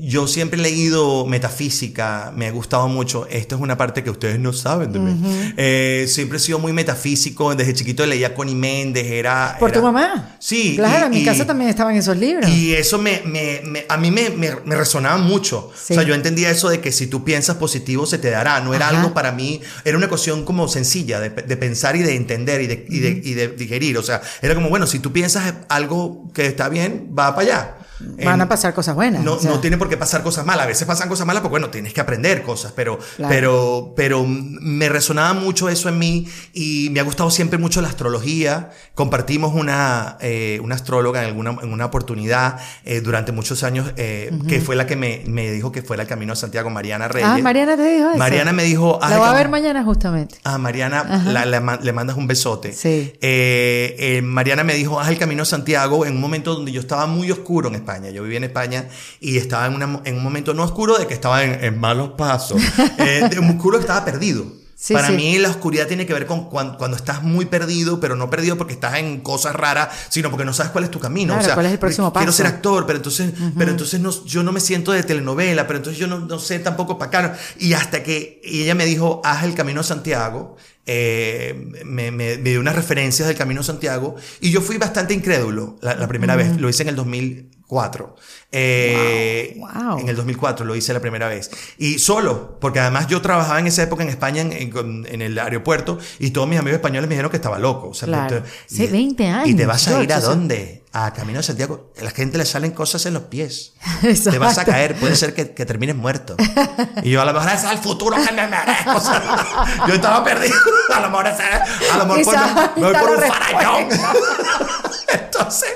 yo siempre he leído metafísica, me ha gustado mucho. Esto es una parte que ustedes no saben de mí. Eh, siempre he sido muy metafísico. Desde chiquito leía Connie Méndez, era. ¿Por tu mamá? Sí. Claro, en mi casa también estaban esos libros. Y eso me, me, a mí me, me, resonaba mucho. O sea, yo entendía eso de que si tú piensas positivo se te dará. No era algo para mí, era una cuestión como sencilla de, de pensar y de entender y de, y, de, y de digerir. O sea, era como, bueno, si tú piensas algo que está bien, va para allá. Van a pasar cosas buenas. No, o sea. no tiene por qué pasar cosas malas. A veces pasan cosas malas, porque bueno, tienes que aprender cosas, pero, Claro. pero, pero me resonaba mucho eso en mí y me ha gustado siempre mucho la astrología. Compartimos una, eh, una astróloga en, alguna, en una oportunidad eh, durante muchos años, eh, que fue la que me, me dijo que fuera el camino a Santiago, Mariana Reyes. Ah, Mariana te dijo eso. Mariana me dijo. "Haz La voy a ver mañana justamente. a Mariana la- la le mandas un besote. Sí. Eh, eh, Mariana me dijo, haz el camino a Santiago en un momento donde yo estaba muy oscuro en España. Yo vivía en España y estaba en, una- en un momento no oscuro de que estaba en, en malos pasos. Eh, de un oscuro estaba perdido. Sí, Para sí. mí la oscuridad tiene que ver con cuan- cuando, estás muy perdido, pero no perdido porque estás en cosas raras, sino porque no sabes cuál es tu camino. Claro, o sea, ¿cuál es el próximo quiero paso? ser actor, pero entonces, pero entonces no, yo no me siento de telenovela, pero entonces yo no, no sé tampoco para acá. Y hasta que y ella me dijo, haz el camino a Santiago, eh, me, me- me dio unas referencias del camino Santiago y yo fui bastante incrédulo la, la primera vez, lo hice en el 2004. Eh, Wow, wow. En el 2004 lo hice la primera vez. Y solo, porque además yo trabajaba en esa época en España, en, en- en el aeropuerto, y todos mis amigos españoles me dijeron que estaba loco. O sea, Claro. te- Sí, y- 20 ¿Y te años, vas a ir a dónde? A Camino de Santiago. A la gente le salen cosas en los pies. Exacto. Te vas a caer, puede ser que, que termines muerto. Y yo a lo mejor es el futuro que me merezco. O sea, yo estaba perdido. A lo mejor ese, a lo mejor por, me voy por un la farallón. Entonces,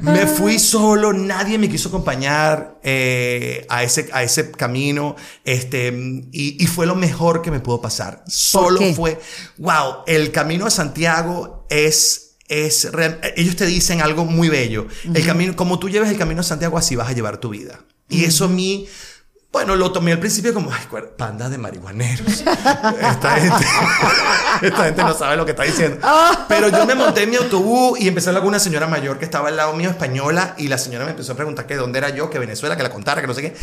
me fui solo, nadie me quiso acompañar eh, a, ese, a ese camino, este, y, y fue lo mejor que me pudo pasar. Solo fue, wow, el camino a Santiago es, es, real- ellos te dicen algo muy bello. El camino, como tú lleves el camino a Santiago, así vas a llevar tu vida. Y eso a mí, bueno, lo tomé al principio como, ay, panda de marihuaneros. Esta gente, esta gente no sabe lo que está diciendo. Pero yo me monté en mi autobús y empecé a hablar con una señora mayor que estaba al lado mío, española, y la señora me empezó a preguntar que dónde era yo, que Venezuela, que la contara, que no sé qué.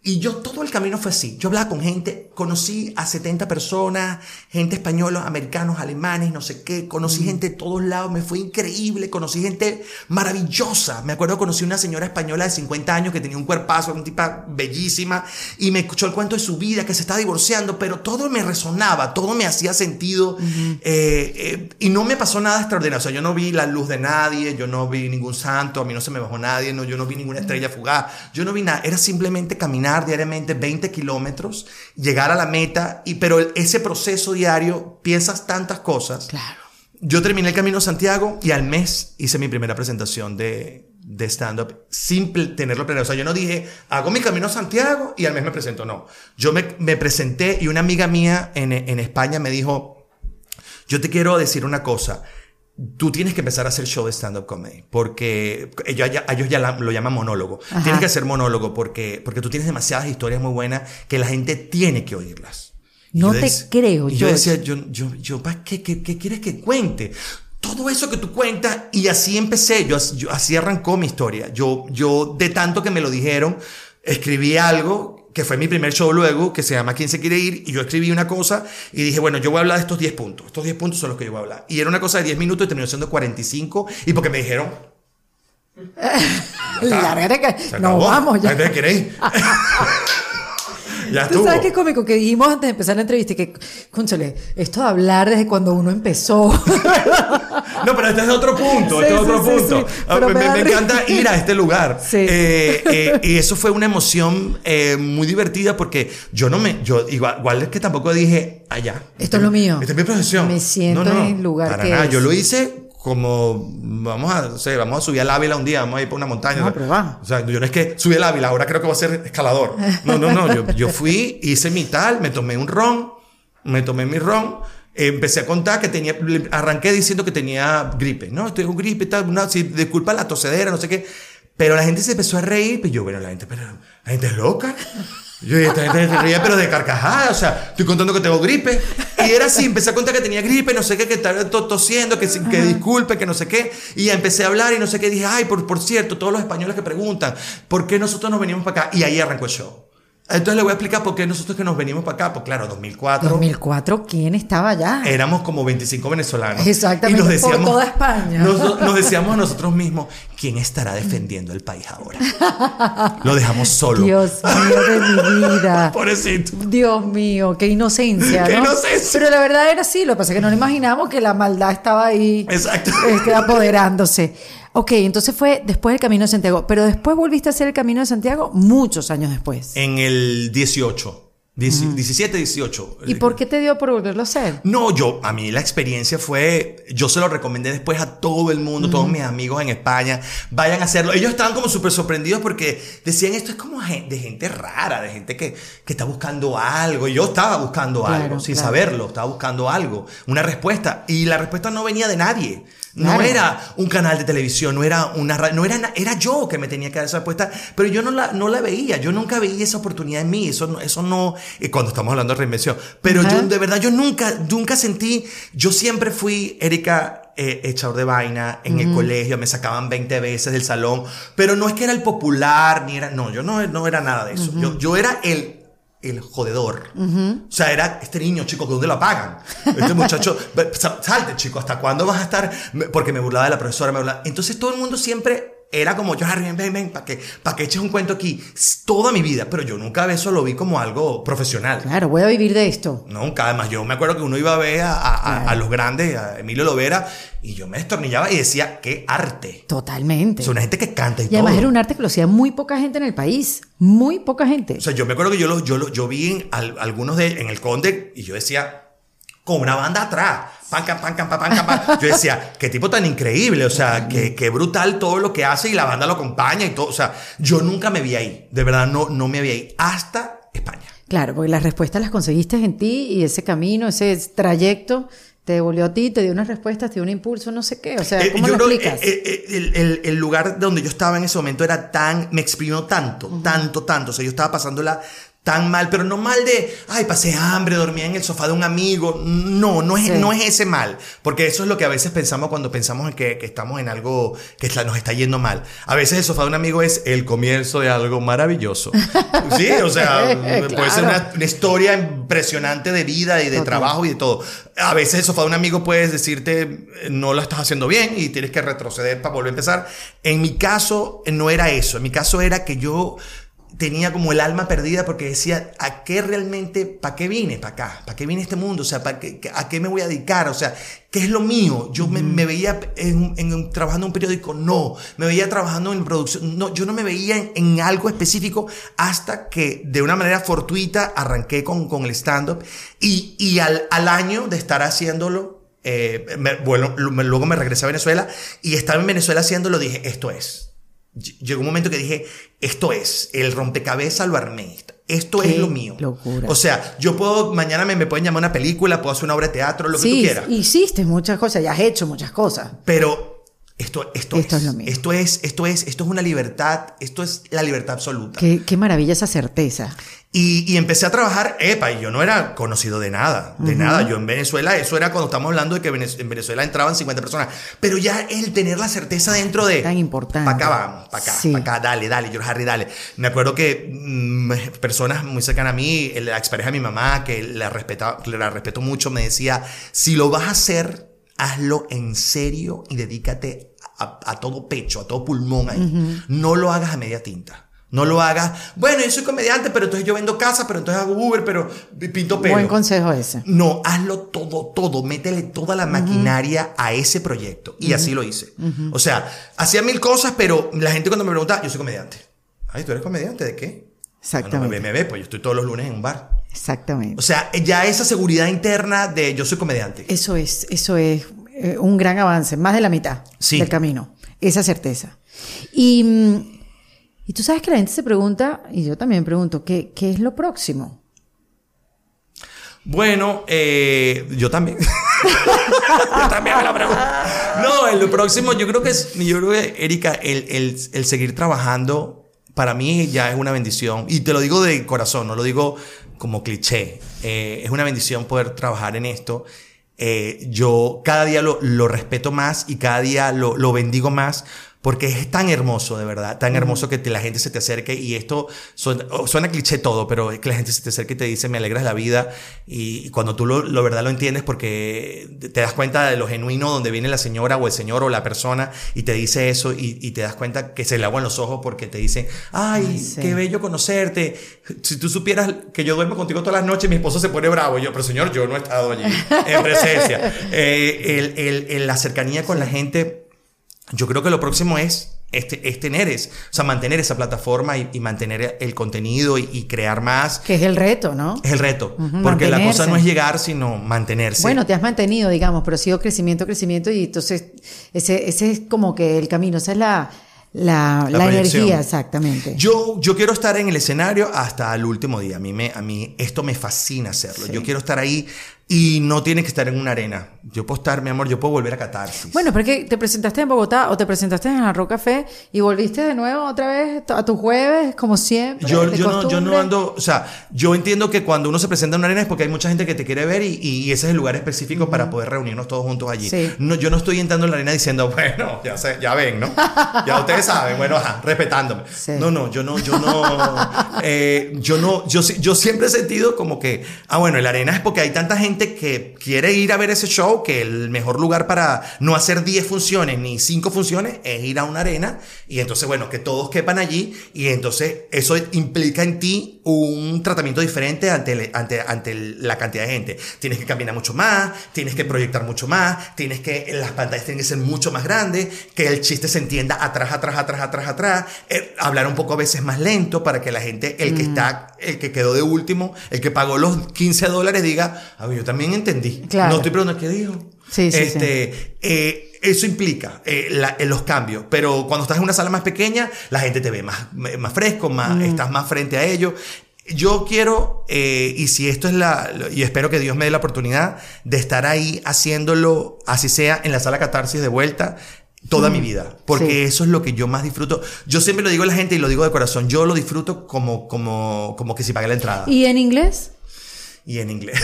Y yo todo el camino fue así. Yo hablaba con gente, conocí a 70 personas, gente española, americanos, alemanes, no sé qué. Conocí gente de todos lados, me fue increíble. Conocí gente maravillosa. Me acuerdo, conocí una señora española de 50 años que tenía un cuerpazo, una tipa bellísima, y me escuchó el cuento de su vida, que se está divorciando, pero todo me resonaba, todo me hacía sentido. eh, eh, y no me pasó nada extraordinario. O sea, yo no vi la luz de nadie, yo no vi ningún santo, a mí no se me bajó nadie, no, yo no vi ninguna estrella fugaz, yo no vi nada. Era simplemente caminar diariamente 20 kilómetros, llegar a la meta, y, pero ese proceso diario, piensas tantas cosas. Claro. Yo terminé el Camino a Santiago y al mes hice mi primera presentación de, de stand-up sin tenerlo planeado. O sea, yo no dije, hago mi Camino a Santiago y al mes me presento. No. Yo me, me presenté y una amiga mía en, en España me dijo, yo te quiero decir una cosa. Tú tienes que empezar a hacer show de stand-up comedy, porque ellos ya, ellos ya la- lo llaman monólogo. Ajá. Tienes que hacer monólogo porque, porque tú tienes demasiadas historias muy buenas que la gente tiene que oírlas. No te creo, y yo decía, yo, yo, yo, ¿pa' qué, qué, qué quieres que cuente? Todo eso que tú cuentas, y así empecé, yo, yo- así arrancó mi historia. Yo, yo, de tanto que me lo dijeron, escribí algo que fue mi primer show luego, que se llama ¿Quién se quiere ir? Y yo escribí una cosa y dije, bueno, yo voy a hablar de estos 10 puntos. Estos 10 puntos son los que yo voy a hablar. Y era una cosa de 10 minutos y terminó siendo 45. Y porque me dijeron, Lárgate que acabó. vamos ya. ¿A dónde queréis? Ya Tú estuvo. sabes qué cómico que dijimos antes de empezar la entrevista y que, cónchale, esto de hablar desde cuando uno empezó. No, pero este es otro punto, Sí, este es otro sí, punto. sí. Ah, me, encanta ir a este lugar. Sí. Eh, eh, y eso fue una emoción eh, muy divertida porque yo no me, yo igual, igual es que tampoco dije, allá. Esto es lo mío. Esta es mi profesión. Me siento en el lugar para que nada. es. Yo lo hice como, vamos a, vamos a subir al Ávila un día, vamos a ir por una montaña. No, o sea, pero va. O sea, yo no es que subí al Ávila, ahora creo que voy a ser escalador. No, no, no. Yo, yo fui, hice mi tal, me tomé un ron, me tomé mi ron. Empecé a contar que tenía, arranqué diciendo que tenía gripe, ¿no? Estoy con gripe tal, una, sí, disculpa la tosedera, no sé qué. Pero la gente se empezó a reír, pues yo, bueno, la gente, pero la gente es loca. Yo reía, pero de carcajada, o sea, estoy contando que tengo gripe. Y era así, empecé a contar que tenía gripe, no sé qué, que estaba to- tosiendo, que, que disculpe, que no sé qué. Y empecé a hablar y no sé qué. Dije, ay, por, por cierto, todos los españoles que preguntan, ¿por qué nosotros nos venimos para acá? Y ahí arrancó el show. Entonces le voy a explicar por qué nosotros que nos venimos para acá. Pues claro, 2004. 2004, ¿quién estaba allá? Éramos como 25 venezolanos. Exactamente, Y nos por decíamos, toda España. Nos, nos decíamos a nosotros mismos, ¿quién estará defendiendo el país ahora? Lo dejamos solo. Dios mío de mi vida. Pobrecito. Dios mío, qué inocencia, Qué ¿no? inocencia. Pero la verdad era así, lo que pasa es que no nos imaginamos que la maldad estaba ahí Exacto. este, apoderándose. Ok, entonces fue después del Camino de Santiago, pero después volviste a hacer el Camino de Santiago muchos años después. En el 18. 17, 18. ¿Y por qué te dio por volverlo a hacer? No, yo, a mí la experiencia fue, yo se lo recomendé después a todo el mundo, todos mis amigos en España, vayan a hacerlo. Ellos estaban como súper sorprendidos porque decían, esto es como de gente rara, de gente que, que está buscando algo. Y yo estaba buscando algo, sin saberlo, estaba buscando algo, una respuesta. Y la respuesta no venía de nadie. No era un canal de televisión, no era una no era era yo que me tenía que dar esa respuesta, pero yo no la, no la veía, yo nunca veía esa oportunidad en mí, eso no, eso no, eh, cuando estamos hablando de reinvención, pero yo de verdad yo nunca, nunca sentí, yo siempre fui, Erika, eh, echador de vaina en el colegio, me sacaban 20 veces del salón, pero no es que era el popular, ni era, no, yo no, no era nada de eso, yo, yo era el el jodedor. O sea, era este niño, chico, ¿de dónde lo pagan? Este muchacho, salte, chico, ¿hasta cuándo vas a estar? Porque me burlaba de la profesora, me burlaba. Entonces todo el mundo siempre era como yo, ven, ven, ven, para que, para que eches un cuento aquí. Toda mi vida, pero yo nunca eso lo vi como algo profesional. Claro, voy a vivir de esto. Nunca, además yo me acuerdo que uno iba a ver a, a, los grandes, a Emilio Lovera, y yo me destornillaba y decía, qué arte. Totalmente. Es una gente que canta y, y además era un arte que lo hacía muy poca gente en el país. Muy poca gente. O sea, yo me acuerdo que yo, lo, yo, lo, yo vi en algunos de, en el Conde y yo decía, con una banda atrás. Pan, pan, pan, pan, pan, Yo decía, qué tipo tan increíble, o sea, qué, qué, brutal todo lo que hace y la banda lo acompaña y todo. O sea, yo nunca me vi ahí, de verdad no, no me vi ahí, hasta España. Claro, porque las respuestas las conseguiste en ti y ese camino, ese trayecto te devolvió a ti, te dio unas respuestas, te dio un impulso, no sé qué. O sea, eh, ¿cómo lo explicas? Eh, eh, el, el, el, lugar donde yo estaba en ese momento era tan, me exprimió tanto, tanto, tanto. O sea, yo estaba pasándola tan mal, pero no mal de, ay, pasé hambre, dormía en el sofá de un amigo. No, no es, no es ese mal, porque eso es lo que a veces pensamos cuando pensamos en que, que estamos en algo que nos está yendo mal. A veces el sofá de un amigo es el comienzo de algo maravilloso. sí, o sea, puede ser una, historia impresionante de vida y de trabajo y de todo. A veces el sofá de un amigo puedes decirte, no lo estás haciendo bien y tienes que retroceder para volver a empezar. En mi caso, no era eso. En mi caso era que yo tenía como el alma perdida porque decía, ¿a qué realmente, para qué vine para acá? ¿Para qué vine este mundo? O sea, ¿para qué, ¿a qué me voy a dedicar? O sea, ¿qué es lo mío? Yo me, me, veía en, en, trabajando en un periódico, no. Me veía trabajando en producción, no. Yo no me veía en, en algo específico hasta que de una manera fortuita arranqué con, con el stand-up y, y al, al año de estar haciéndolo, eh, bueno, luego me regresé a Venezuela y estaba en Venezuela haciéndolo, dije, esto es llegó un momento que dije, esto es, el rompecabezas lo armé. Esto es lo mío. Locura. O sea, yo puedo, mañana me, me pueden llamar una película, puedo hacer una obra de teatro, lo que tú quieras. Hiciste muchas cosas, ya has hecho muchas cosas. Pero esto, esto, esto es, lo mío. Esto es, esto es, esto es una libertad, esto es la libertad absoluta. Qué, qué maravilla esa certeza. Y, y, empecé a trabajar, epa, y yo no era conocido de nada, de nada. Yo en Venezuela, eso era cuando estamos hablando de que en Venezuela entraban 50 personas. Pero ya el tener la certeza dentro de. Tan importante. Para acá vamos, para acá, para acá, dale, dale, yo Harry, dale. Me acuerdo que mm, personas muy cercanas a mí, la expareja de mi mamá, que la, respetaba, la respeto mucho, me decía: si lo vas a hacer, hazlo en serio y dedícate a, todo pecho, a todo pulmón ahí. No lo hagas a media tinta. No lo hagas. Bueno, yo soy comediante, pero entonces yo vendo casa, pero entonces hago Uber, pero pinto pelo. Buen consejo ese. No, hazlo todo, todo. Métele toda la maquinaria a ese proyecto. Y así lo hice. O sea, hacía mil cosas, pero la gente cuando me pregunta, yo soy comediante. Ay, ¿tú eres comediante de qué? Exactamente. me, ve, pues yo estoy todos los lunes en un bar. Exactamente. O sea, ya esa seguridad interna de yo soy comediante. Eso es, eso es eh, un gran avance, más de la mitad del camino. Esa certeza. Y mm, y tú sabes que la gente se pregunta, y yo también pregunto, ¿qué, qué es lo próximo? Bueno, eh, yo también. yo también me la pregunto. No, en lo próximo, yo creo que es, yo creo que, Erika, el, el, el, seguir trabajando para mí ya es una bendición. Y te lo digo de corazón, no lo digo como cliché. Eh, es una bendición poder trabajar en esto. Eh, yo cada día lo, lo, respeto más y cada día lo, lo bendigo más porque es tan hermoso, de verdad, tan hermoso que la gente se te acerque y esto suena, cliché todo, pero es que la gente se te acerque y te dice, me alegras la vida y, cuando tú lo, lo, verdad lo entiendes porque te das cuenta de lo genuino donde viene la señora o el señor o la persona y te dice eso y, y te das cuenta que se le aguan los ojos porque te dicen, ay, qué bello conocerte. Si tú supieras que yo duermo contigo todas las noches, mi esposo se pone bravo. Y yo, pero señor, yo no he estado allí en presencia. Eh, el, el, la cercanía con la gente yo creo que lo próximo es este, es tener es, o sea, mantener esa plataforma y, y mantener el contenido y, y, crear más. Que es el reto, ¿no? Es el reto. Uh -huh, porque la cosa no es llegar, sino mantenerse. Bueno, te has mantenido, digamos, pero ha sido crecimiento, crecimiento y entonces ese, ese es como que el camino, esa es la, la, la, la energía, exactamente. Yo, yo quiero estar en el escenario hasta el último día. A mí, me, a mí esto me fascina hacerlo. Sí. Yo quiero estar ahí y no tiene que estar en una arena. Yo puedo estar, mi amor, yo puedo volver a catarsis. Bueno, pero es que te presentaste en Bogotá o te presentaste en Arroz Café y volviste de nuevo otra vez a tu jueves, como siempre. Yo, yo, no, yo no ando, o sea, yo entiendo que cuando uno se presenta en una arena es porque hay mucha gente que te quiere ver y, y ese es el lugar específico uh -huh. para poder reunirnos todos juntos allí. Sí. No, yo no estoy entrando en la arena diciendo, bueno, ya, sé, ya ven, ¿no? ya ustedes saben, bueno, ajá, respetándome. Sí. No, no, yo no, yo no, eh, yo no, yo, yo siempre he sentido como que, ah, bueno, la arena es porque hay tanta gente que quiere ir a ver ese show, que el mejor lugar para no hacer 10 funciones ni 5 funciones es ir a una arena y entonces, bueno, que todos quepan allí y entonces eso implica en ti un tratamiento diferente ante, ante, ante la cantidad de gente. Tienes que caminar mucho más, tienes que proyectar mucho más, tienes que, las pantallas tienen que ser mucho más grandes, que el chiste se entienda atrás, atrás, atrás, atrás, atrás, eh, hablar un poco a veces más lento para que la gente, el que mm. está, el que quedó de último, el que pagó los 15 dólares diga, ah, yo también entendí. Claro. No estoy preguntando qué dijo. Sí, sí, este, sí. Eh, eso implica eh, la, eh, los cambios, pero cuando estás en una sala más pequeña, la gente te ve más, más fresco, más, mm. estás más frente a ellos. Yo quiero, eh, y si esto es la, y espero que Dios me dé la oportunidad de estar ahí haciéndolo, así sea en la sala catarsis de vuelta, toda mm. mi vida, porque sí. eso es lo que yo más disfruto. Yo siempre lo digo a la gente y lo digo de corazón, yo lo disfruto como, como, como que si pagué la entrada. ¿Y en inglés? Y en inglés.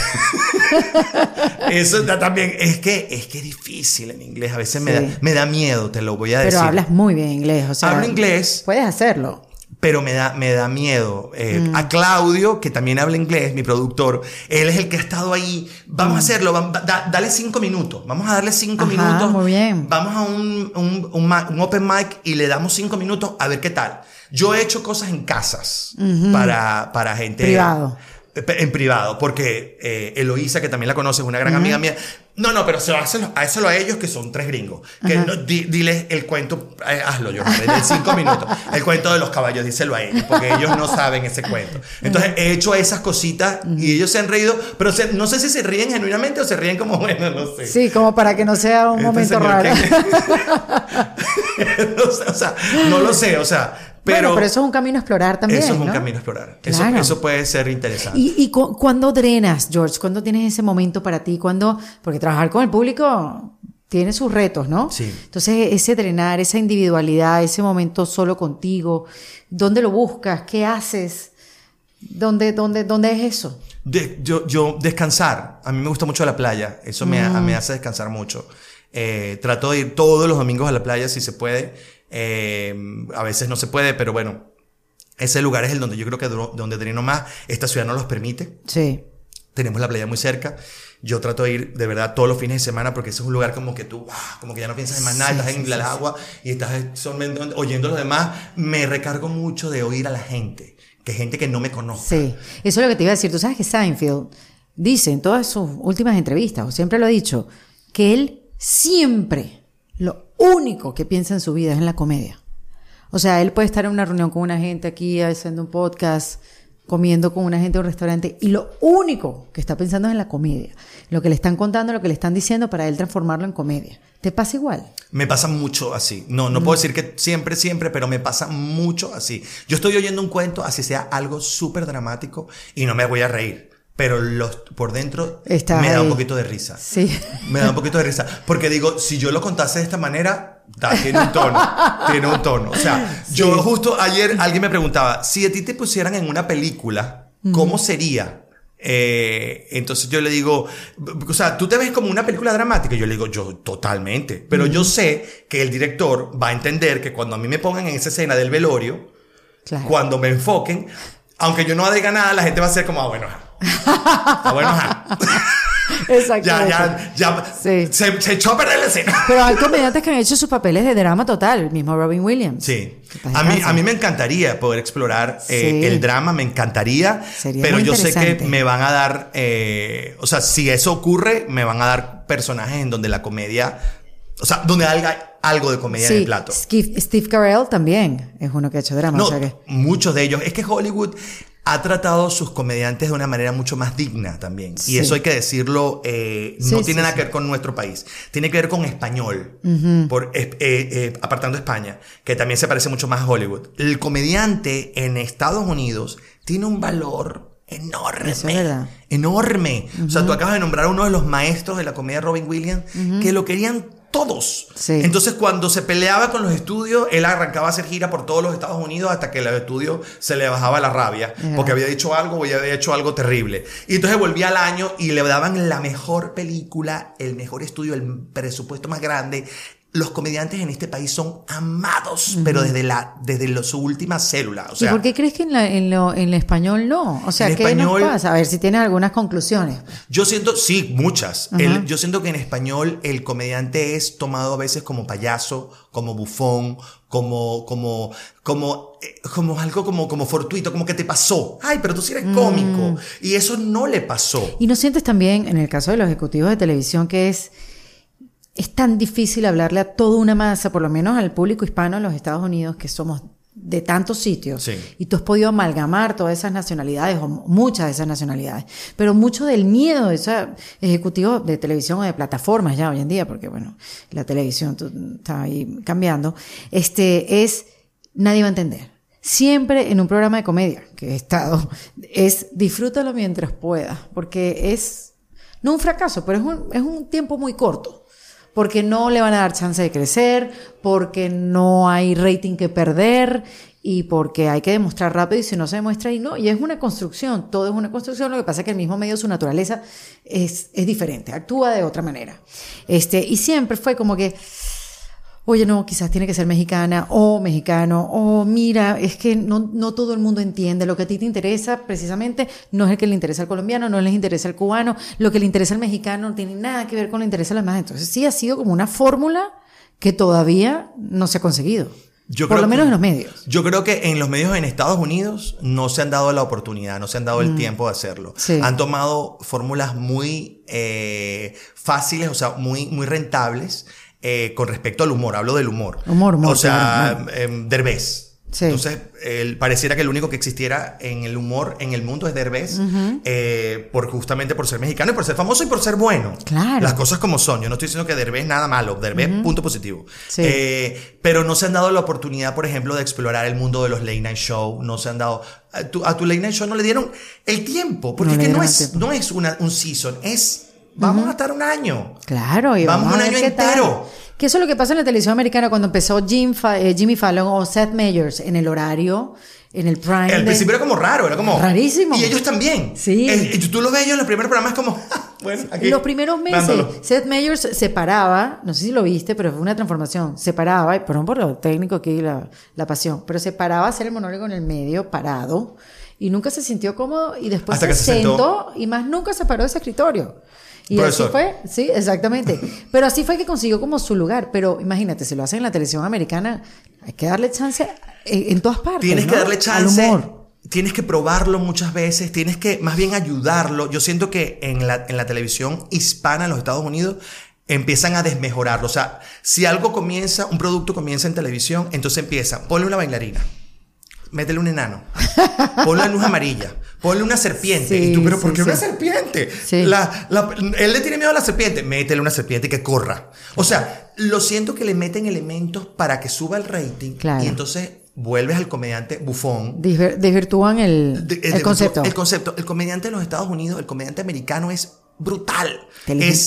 Eso también es que es que es difícil en inglés. A veces sí. me, da, me da miedo, te lo voy a Pero decir. Pero hablas muy bien inglés. O sea, Hablo inglés. Puedes hacerlo. Pero me da, me da miedo. Eh, mm. A Claudio, que también habla inglés, mi productor, él es el que ha estado ahí. Vamos mm. a hacerlo, vamos, da, dale cinco minutos. Vamos a darle cinco Ajá, minutos. Muy bien. Vamos a un, un, un, un, open mic y le damos cinco minutos a ver qué tal. Yo he hecho cosas en casas para, para gente. Privado en privado, porque eh, Eloísa, que también la conoces, es una gran uh -huh. amiga mía. No, no, pero se lo a ellos que son tres gringos. Que uh -huh. no, di, diles el cuento, eh, hazlo yo, en cinco minutos. El cuento de los caballos, díselo a ellos, porque ellos no saben ese cuento. Entonces he hecho esas cositas y ellos se han reído, pero se, no sé si se ríen genuinamente o se ríen como, bueno, no sé. Sí, como para que no sea un este momento raro. no o sea, no lo sé, o sea, pero, bueno, pero eso es un camino a explorar también. Eso es un ¿no? camino a explorar. Claro. Eso, eso, puede ser interesante. ¿Y, y cu cuándo drenas, George? ¿Cuándo tienes ese momento para ti? ¿Cuándo? Porque trabajar con el público tiene sus retos, ¿no? Sí. Entonces, ese drenar, esa individualidad, ese momento solo contigo, ¿dónde lo buscas? ¿Qué haces? ¿Dónde, dónde, dónde es eso? De, yo, yo, descansar. A mí me gusta mucho la playa. Eso me, mm. me hace descansar mucho. Eh, trato de ir todos los domingos a la playa si se puede. Eh, a veces no se puede, pero bueno, ese lugar es el donde yo creo que donde dreno más. Esta ciudad no los permite. Sí. Tenemos la playa muy cerca. Yo trato de ir de verdad todos los fines de semana porque ese es un lugar como que tú, como que ya no piensas en más nada, sí, estás sí, en sí, el agua y estás oyendo a los demás. Me recargo mucho de oír a la gente, que gente que no me conoce. Sí, eso es lo que te iba a decir. Tú sabes que Seinfeld dice en todas sus últimas entrevistas, o siempre lo ha dicho, que él siempre, lo único que piensa en su vida es en la comedia. O sea, él puede estar en una reunión con una gente aquí haciendo un podcast, comiendo con una gente en un restaurante y lo único que está pensando es en la comedia. Lo que le están contando, lo que le están diciendo para él transformarlo en comedia. ¿Te pasa igual? Me pasa mucho así. No, no mm. puedo decir que siempre, siempre, pero me pasa mucho así. Yo estoy oyendo un cuento, así sea algo súper dramático y no me voy a reír pero los, por dentro Está me ahí. da un poquito de risa. Sí. Me da un poquito de risa. Porque digo, si yo lo contase de esta manera, da, tiene un tono. tiene un tono. O sea, sí. yo justo ayer alguien me preguntaba, si a ti te pusieran en una película, ¿cómo mm. sería? Eh, entonces yo le digo, o sea, tú te ves como una película dramática. Yo le digo, yo totalmente. Pero mm. yo sé que el director va a entender que cuando a mí me pongan en esa escena del velorio, claro. cuando me enfoquen, aunque yo no diga nada, la gente va a ser como, ah, bueno, Está bueno, ajá. Exacto. ya, ya, ya. Sí. Se, se, echó a perder la escena. Pero hay comediantes que han hecho sus papeles de drama total, el mismo Robin Williams. Sí. A mí, a mí me encantaría poder explorar sí. eh, el drama, me encantaría. Sería pero yo sé que me van a dar, eh, o sea, si eso ocurre, me van a dar personajes en donde la comedia, o sea, donde haya, algo de comedia en el plato. Steve, Steve Carell también es uno que ha hecho drama. No, o sea que... muchos de ellos. Es que Hollywood ha tratado a sus comediantes de una manera mucho más digna también. Sí. Y eso hay que decirlo, eh, Sí, no sí, tiene nada sí. que ver con nuestro país. Tiene que ver con español, por, eh, eh, apartando España, que también se parece mucho más a Hollywood. El comediante en Estados Unidos tiene un valor enorme. Eso es verdad. Enorme. O sea, tú acabas de nombrar a uno de los maestros de la comedia Robin Williams, que lo querían todos. Sí. Entonces, cuando se peleaba con los estudios, él arrancaba a hacer gira por todos los Estados Unidos hasta que los estudios se le bajaba la rabia, porque había dicho algo o había hecho algo terrible. Y entonces volvía al año y le daban la mejor película, el mejor estudio, el presupuesto más grande. Los comediantes en este país son amados, pero desde, la, desde lo- su última célula. O sea, ¿Y por qué crees que en, la- en lo, en el español no? O sea, ¿qué español- nos pasa? A ver si tienes algunas conclusiones. Yo siento, sí, muchas. El- yo siento que en español el comediante es tomado a veces como payaso, como bufón, como, como, como, eh, como algo como, como fortuito, como que te pasó. Ay, pero tú sí eres cómico. Y eso no le pasó. ¿Y no sientes también, en el caso de los ejecutivos de televisión, que es, es tan difícil hablarle a toda una masa, por lo menos al público hispano en los Estados Unidos, que somos de tantos sitios, Sí. y tú has podido amalgamar todas esas nacionalidades, o muchas de esas nacionalidades, pero mucho del miedo de esos ejecutivos de televisión o de plataformas ya hoy en día, porque bueno, la televisión está ahí cambiando, este, es, nadie va a entender. Siempre en un programa de comedia que he estado, es disfrútalo mientras puedas, porque es, no un fracaso, pero es un, es un tiempo muy corto. Porque no le van a dar chance de crecer, porque no hay rating que perder y porque hay que demostrar rápido y si no se demuestra y no. Y es una construcción, todo es una construcción. Lo que pasa es que el mismo medio, su naturaleza es, es diferente, actúa de otra manera. Este, y siempre fue como que, oye, no, quizás tiene que ser mexicana o mexicano, o mira, es que no, no todo el mundo entiende. Lo que a ti te interesa precisamente no es el que le interesa al colombiano, no les interesa al cubano, lo que le interesa al mexicano no tiene nada que ver con lo que le interesa a los demás. Entonces sí ha sido como una fórmula que todavía no se ha conseguido. Yo por creo lo menos que- en los medios. Yo creo que en los medios en Estados Unidos no se han dado la oportunidad, no se han dado el tiempo de hacerlo. Mm. Sí. Han tomado fórmulas muy eh, fáciles, o sea, muy, muy rentables eh, con respecto al humor. Hablo del humor. Humor, humor, O sea, claro, em, Derbez. Sí. Entonces, pareciera que el único que existiera en el humor en el mundo es Derbez, eh, por, justamente por ser mexicano y por ser famoso y por ser bueno. Claro. Las cosas como son. Yo no estoy diciendo que Derbez nada malo. Derbez, punto positivo. Sí. Eh, pero no se han dado la oportunidad, por ejemplo, de explorar el mundo de los late night show. No se han dado. A tu, a tu late night show no le dieron el tiempo. Porque No es que no es, tiempo. no es una, un season, es. Vamos a estar un año. Claro, y Vamos vamos, un a año qué tal. entero. Que eso es lo que pasa en la televisión americana cuando empezó Jim Fa- eh, Jimmy Fallon o Seth Meyers en el horario, en el prime. Al de- principio era como raro, era como. Rarísimo. Y ellos también. Sí. Y tú lo ves ellos en los primeros programas como. bueno, aquí. Los primeros meses, dándolo. Seth Meyers se paraba, no sé si lo viste, pero fue una transformación. Se paraba, y perdón por lo técnico aquí, la, la pasión, pero se paraba a hacer el monólogo en el medio, parado, y nunca se sintió cómodo, y después Hasta se, que se sentó. sentó, y más nunca se paró de ese escritorio. Y Profesor. así fue, sí, exactamente. Pero así fue que consiguió como su lugar. Pero imagínate, si lo hacen en la televisión americana, hay que darle chance en, en todas partes. Tienes que darle Al chance. humor. Tienes que probarlo muchas veces, tienes que más bien ayudarlo. Yo siento que en la, en la televisión hispana en los Estados Unidos empiezan a desmejorarlo. O sea, si algo comienza, un producto comienza en televisión, entonces empieza, ponle una bailarina, métele un enano, ponle luz amarilla, ponle una serpiente. Sí, y tú, pero ¿por sí, qué una serpiente? La- la- él le tiene miedo a la serpiente, métele una serpiente y que corra. O sea, lo siento que le meten elementos para que suba el rating Claro. y entonces vuelves al comediante bufón. Desvir- Desvirtúan el, De- el de- concepto. El concepto. El comediante de los Estados Unidos, el comediante americano es brutal. Es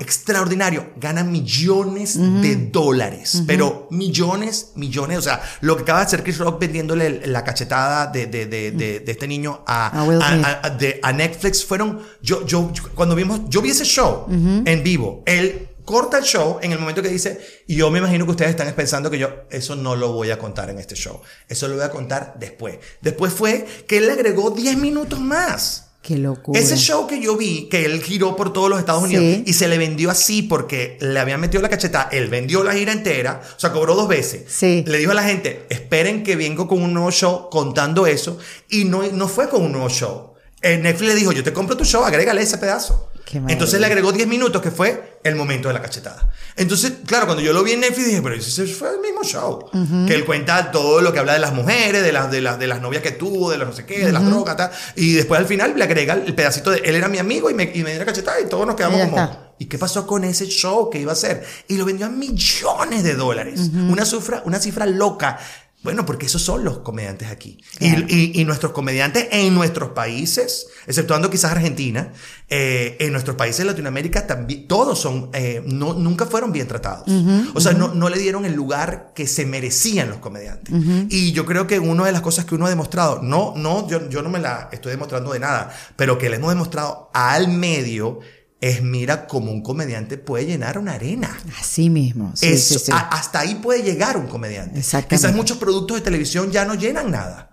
extraordinario. Gana millones de dólares. Pero millones, millones. O sea, lo que acaba de hacer Chris Rock vendiéndole la cachetada de, de, de, de- de este niño a, A a- a- Netflix fueron. Yo, yo, yo- cuando vimos, yo vi ese show en vivo. Él corta el show en el momento que dice, y yo me imagino que ustedes están pensando que yo eso no lo voy a contar en este show. Eso lo voy a contar después. Después fue que él le agregó 10 minutos más. Qué locura. Ese show que yo vi, que él giró por todos los Estados Unidos Sí. y se le vendió así porque le habían metido la cacheta, él vendió la gira entera, o sea, cobró dos veces. Sí. Le dijo a la gente, esperen que vengo con un nuevo show contando eso y no, no fue con un nuevo show. Eh, Netflix le dijo, yo te compro tu show, agrégale ese pedazo. Entonces le agregó 10 minutos, que fue el momento de la cachetada. Entonces, claro, cuando yo lo vi en Netflix dije, pero ese fue el mismo show. Que él cuenta todo lo que habla de las mujeres, de las, de las, de las novias que tuvo, de las no sé qué, de las drogas, tal. Y después al final le agrega el pedacito de él era mi amigo y me, y me dio la cachetada y todos nos quedamos como. está. ¿Y qué pasó con ese show que iba a hacer? Y lo vendió a millones de dólares. una, cifra, una cifra loca. Bueno, porque esos son los comediantes aquí. Y- Claro. Y, y nuestros comediantes en nuestros países, exceptuando quizás Argentina, eh, en nuestros países de Latinoamérica también, todos son, eh, no, nunca fueron bien tratados. o sea, no, no le dieron el lugar que se merecían los comediantes. Y yo creo que una de las cosas que uno ha demostrado, no, no, yo, yo no me la estoy demostrando de nada, pero que le hemos demostrado al medio es mira cómo un comediante puede llenar una arena. Así mismo. Sí, Eso, sí, sí. a- hasta ahí puede llegar un comediante. Exactamente. Quizás muchos productos de televisión ya no llenan nada.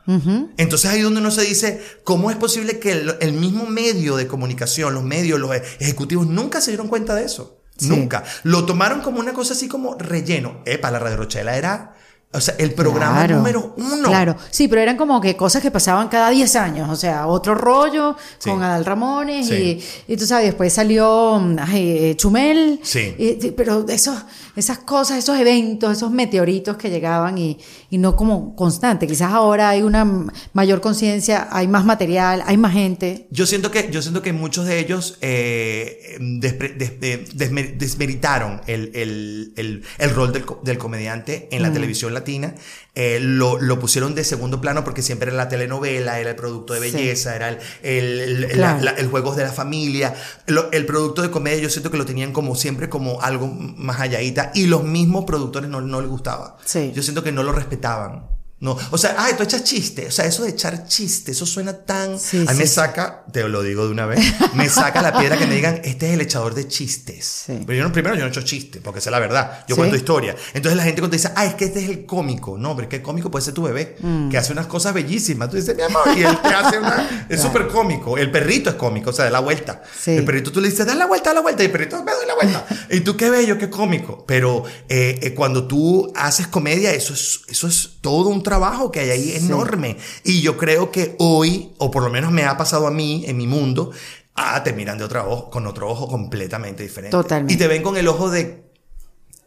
Entonces ahí donde uno se dice, ¿cómo es posible que el, el mismo medio de comunicación, los medios, los ejecutivos, nunca se dieron cuenta de eso? Sí. Nunca. Lo tomaron como una cosa así como relleno. Epa, la Radio Rochela era, o sea, el programa Claro. número uno. Claro, sí, pero eran como que cosas que pasaban cada 10 años, o sea, otro rollo Sí. con Adal Ramones Sí. y, y tú sabes, después salió mm, ay, eh, Chumel, Sí. y- pero esos, esas cosas, esos eventos, esos meteoritos que llegaban y, y no como constante, quizás ahora hay una mayor conciencia, hay más material, hay más gente. Yo siento que, yo siento que muchos de ellos eh, despre- des- de- desmer- desmeritaron el, el- el- el rol del, del comediante en la televisión latina. Eh, lo, lo pusieron de segundo plano porque siempre era la telenovela, era el producto de Sí. belleza, era el, el, el- Claro. la- la- el juegos de la familia. Lo- el producto de comedia yo siento que lo tenían como siempre como algo más alladita y los mismos productores no, no les gustaba. Sí. Yo siento que no lo respetaban. No, o sea, ay, tú echas chiste. O sea, eso de echar chiste, eso suena tan. Sí, a mí me saca, te lo digo de una vez, me saca la piedra que me digan, este es el echador de chistes. Sí. Pero yo no, primero yo no echo chistes, porque esa es la verdad. Yo cuento historia. Entonces la gente cuando dice, ah, es que este es el cómico. No, pero es que el cómico puede ser tu bebé, Mm. que hace unas cosas bellísimas. Tú dices, mi amor, y él te hace una. Es súper cómico. El perrito es cómico, o sea, da la vuelta. El perrito tú le dices, da la vuelta, da la vuelta, y el perrito, me doy la vuelta. y tú, qué bello, qué cómico. Pero eh, eh, cuando tú haces comedia, eso es, eso es todo un trabajo que hay ahí enorme. Y yo creo que hoy, o por lo menos me ha pasado a mí, en mi mundo, ah, te miran de otro ojo, con otro ojo completamente diferente. Totalmente. Y te ven con el ojo de,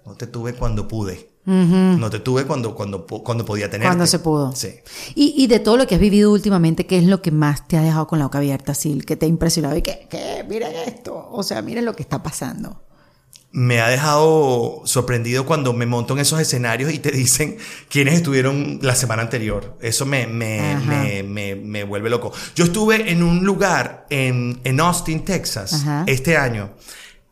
no te tuve cuando pude. No te tuve cuando, cuando, cuando podía tener. Cuando se pudo. Sí. Y, y de todo lo que has vivido últimamente, ¿qué es lo que más te ha dejado con la boca abierta, Sil? ¿Qué te ha impresionado? Y que, que miren esto, o sea, miren lo que está pasando. Me ha dejado sorprendido cuando me monto en esos escenarios y te dicen quiénes estuvieron la semana anterior. Eso me, me, me, me, me vuelve loco. Yo estuve en un lugar en, en Austin, Texas, Ajá. este año.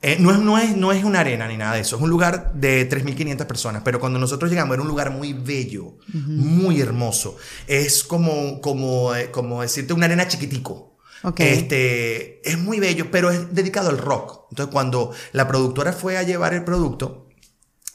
Eh, no, es, no, es, no es una arena ni nada de eso, es un lugar de 3.500 personas, pero cuando nosotros llegamos era un lugar muy bello, muy hermoso. Es como, como, eh, como decirte una arena chiquitico. Ok. Este, es muy bello, pero es dedicado al rock. Entonces, cuando la productora fue a llevar el producto,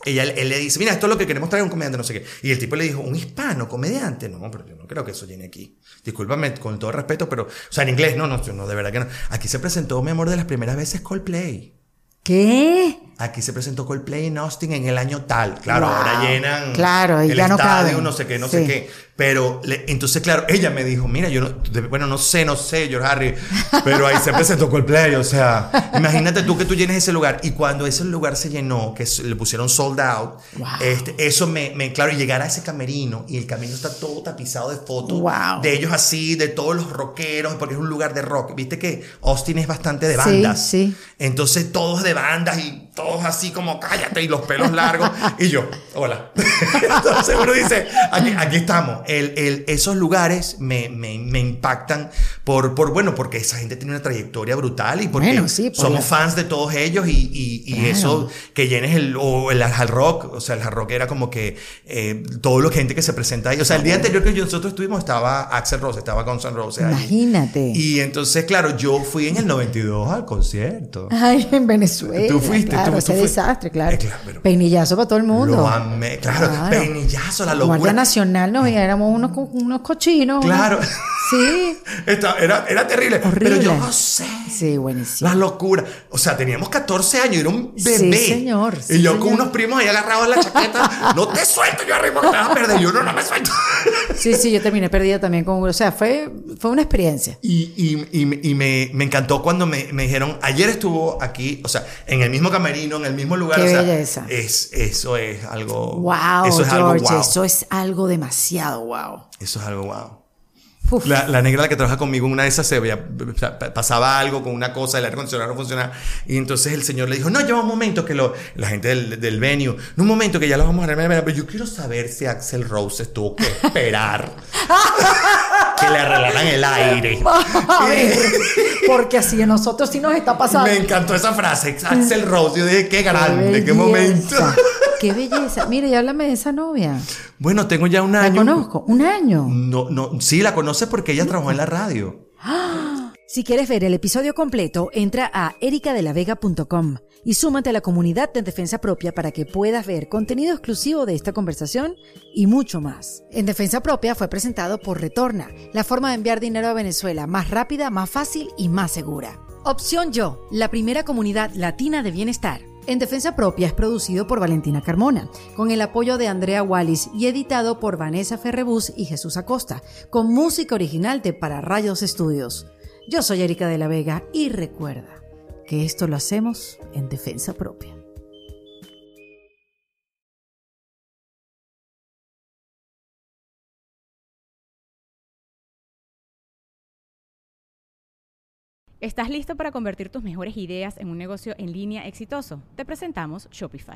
ella, él le dice, mira, esto es lo que queremos traer un comediante, no sé qué. Y el tipo le dijo, un hispano comediante. No, pero yo no creo que eso llene aquí. Discúlpame con todo respeto, pero, o sea, en inglés, no, no, no, de verdad que no. Aquí se presentó, mi amor, de las primeras veces Coldplay. ¿Qué? Aquí se presentó Coldplay en Austin en el año tal. Claro, Wow. ahora llenan Claro, y el ya no estadio, caben. no sé qué, no Sí. sé qué. Pero le- entonces, claro, ella me dijo, mira, yo no, bueno, no sé, no sé, George Harry, pero ahí se presentó Coldplay, o sea, imagínate tú que tú llenes ese lugar y cuando ese lugar se llenó, que le pusieron sold out, Wow. este, eso me, me, claro, y llegar a ese camerino y el camerino está todo tapizado de fotos Wow. de ellos así, de todos los rockeros, porque es un lugar de rock. Viste que Austin es bastante de Sí, bandas. sí. Entonces todos de bandas y todos así como cállate y los pelos largos. y yo, hola. Entonces uno dice, aquí, aquí estamos. El, el- esos lugares me, me, me impactan por, por, bueno, porque esa gente tiene una trayectoria brutal y porque Bueno, sí, por somos la- fans de todos ellos y, y, y Claro. eso que llenes el, o el hard rock, o sea, el hard rock era como que eh, todo lo gente que se presenta ahí. O sea, el día anterior que nosotros estuvimos estaba Axel Rose, estaba Guns N' Roses ahí. Imagínate. Y entonces, claro, yo fui en el 92 al concierto. Ay, en Venezuela. Tú fuiste, claro, tú ese desastre, claro. Eh, claro, Peinillazo para todo el mundo. Lo amé, claro, peinillazo, la Guardia locura. Nacional nos éramos unos, co- unos cochinos. Claro. Sí. Esta- era, era terrible. Horrible. Pero yo no sé. Sí, buenísimo. La locura. O sea, teníamos 14 años, era un bebé. Sí, señor, y yo señor. con unos primos ahí agarrados en la chaqueta. no te suelto, yo arriba que te vas a perder. Y yo no, no me suelto. Sí, sí, yo terminé perdida también con O sea, fue, fue una experiencia. Y, y- y- y me, me encantó cuando me, me dijeron, ayer estuvo aquí, o sea, en el mismo camerino, en el mismo lugar. Qué o sea, belleza. Es, eso es algo. Wow, eso es George, algo wow. eso es algo demasiado wow. Eso es algo wow. La, la negra la que trabaja conmigo, una de esas se veía, pasaba algo con una cosa, el aire acondicionado no funcionaba. Y entonces el señor le dijo, no, lleva un momento que lo, la gente del, del venue, no, un momento que ya lo vamos a arreglar. Pero yo quiero saber si Axel Rose tuvo que esperar que le arreglaran el aire. Porque así a nosotros sí nos está pasando. Me encantó esa frase, Axel Rose. Yo dije, qué grande, qué, momento. Qué belleza. Mire, y háblame de esa novia. Bueno, tengo ya un La año. conozco. Un año. No, no, sí, la conoce porque ella trabajó en la radio. Si quieres ver el episodio completo, entra a ericadelavega.com y súmate a la comunidad de Defensa Propia para que puedas ver contenido exclusivo de esta conversación y mucho más. En Defensa Propia fue presentado por Retorna, la forma de enviar dinero a Venezuela más rápida, más fácil y más segura. Opción Yo, la primera comunidad latina de bienestar. En Defensa Propia es producido por Valentina Carmona, con el apoyo de Andrea Wallis y editado por Vanessa Ferrebus y Jesús Acosta, con música original de Para Rayos Estudios. Yo soy Erika de la Vega y recuerda que esto lo hacemos en defensa propia. ¿Estás listo para convertir tus mejores ideas en un negocio en línea exitoso? Te presentamos Shopify.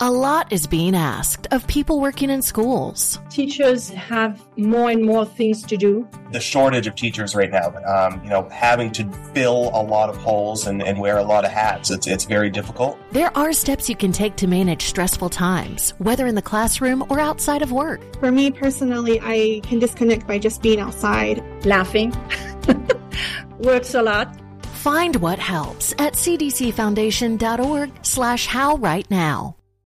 A lot is being asked of people working in schools. teachers have more and more things to do. the shortage of teachers right now. Um, you know, having to fill a lot of holes and, and wear a lot of hats. It's it's very difficult. There are steps you can take to manage stressful times, whether in the classroom or outside of work. For me personally, I can disconnect by just being outside. Laughing works a lot. Find what helps at cdcfoundation.org slash how right now.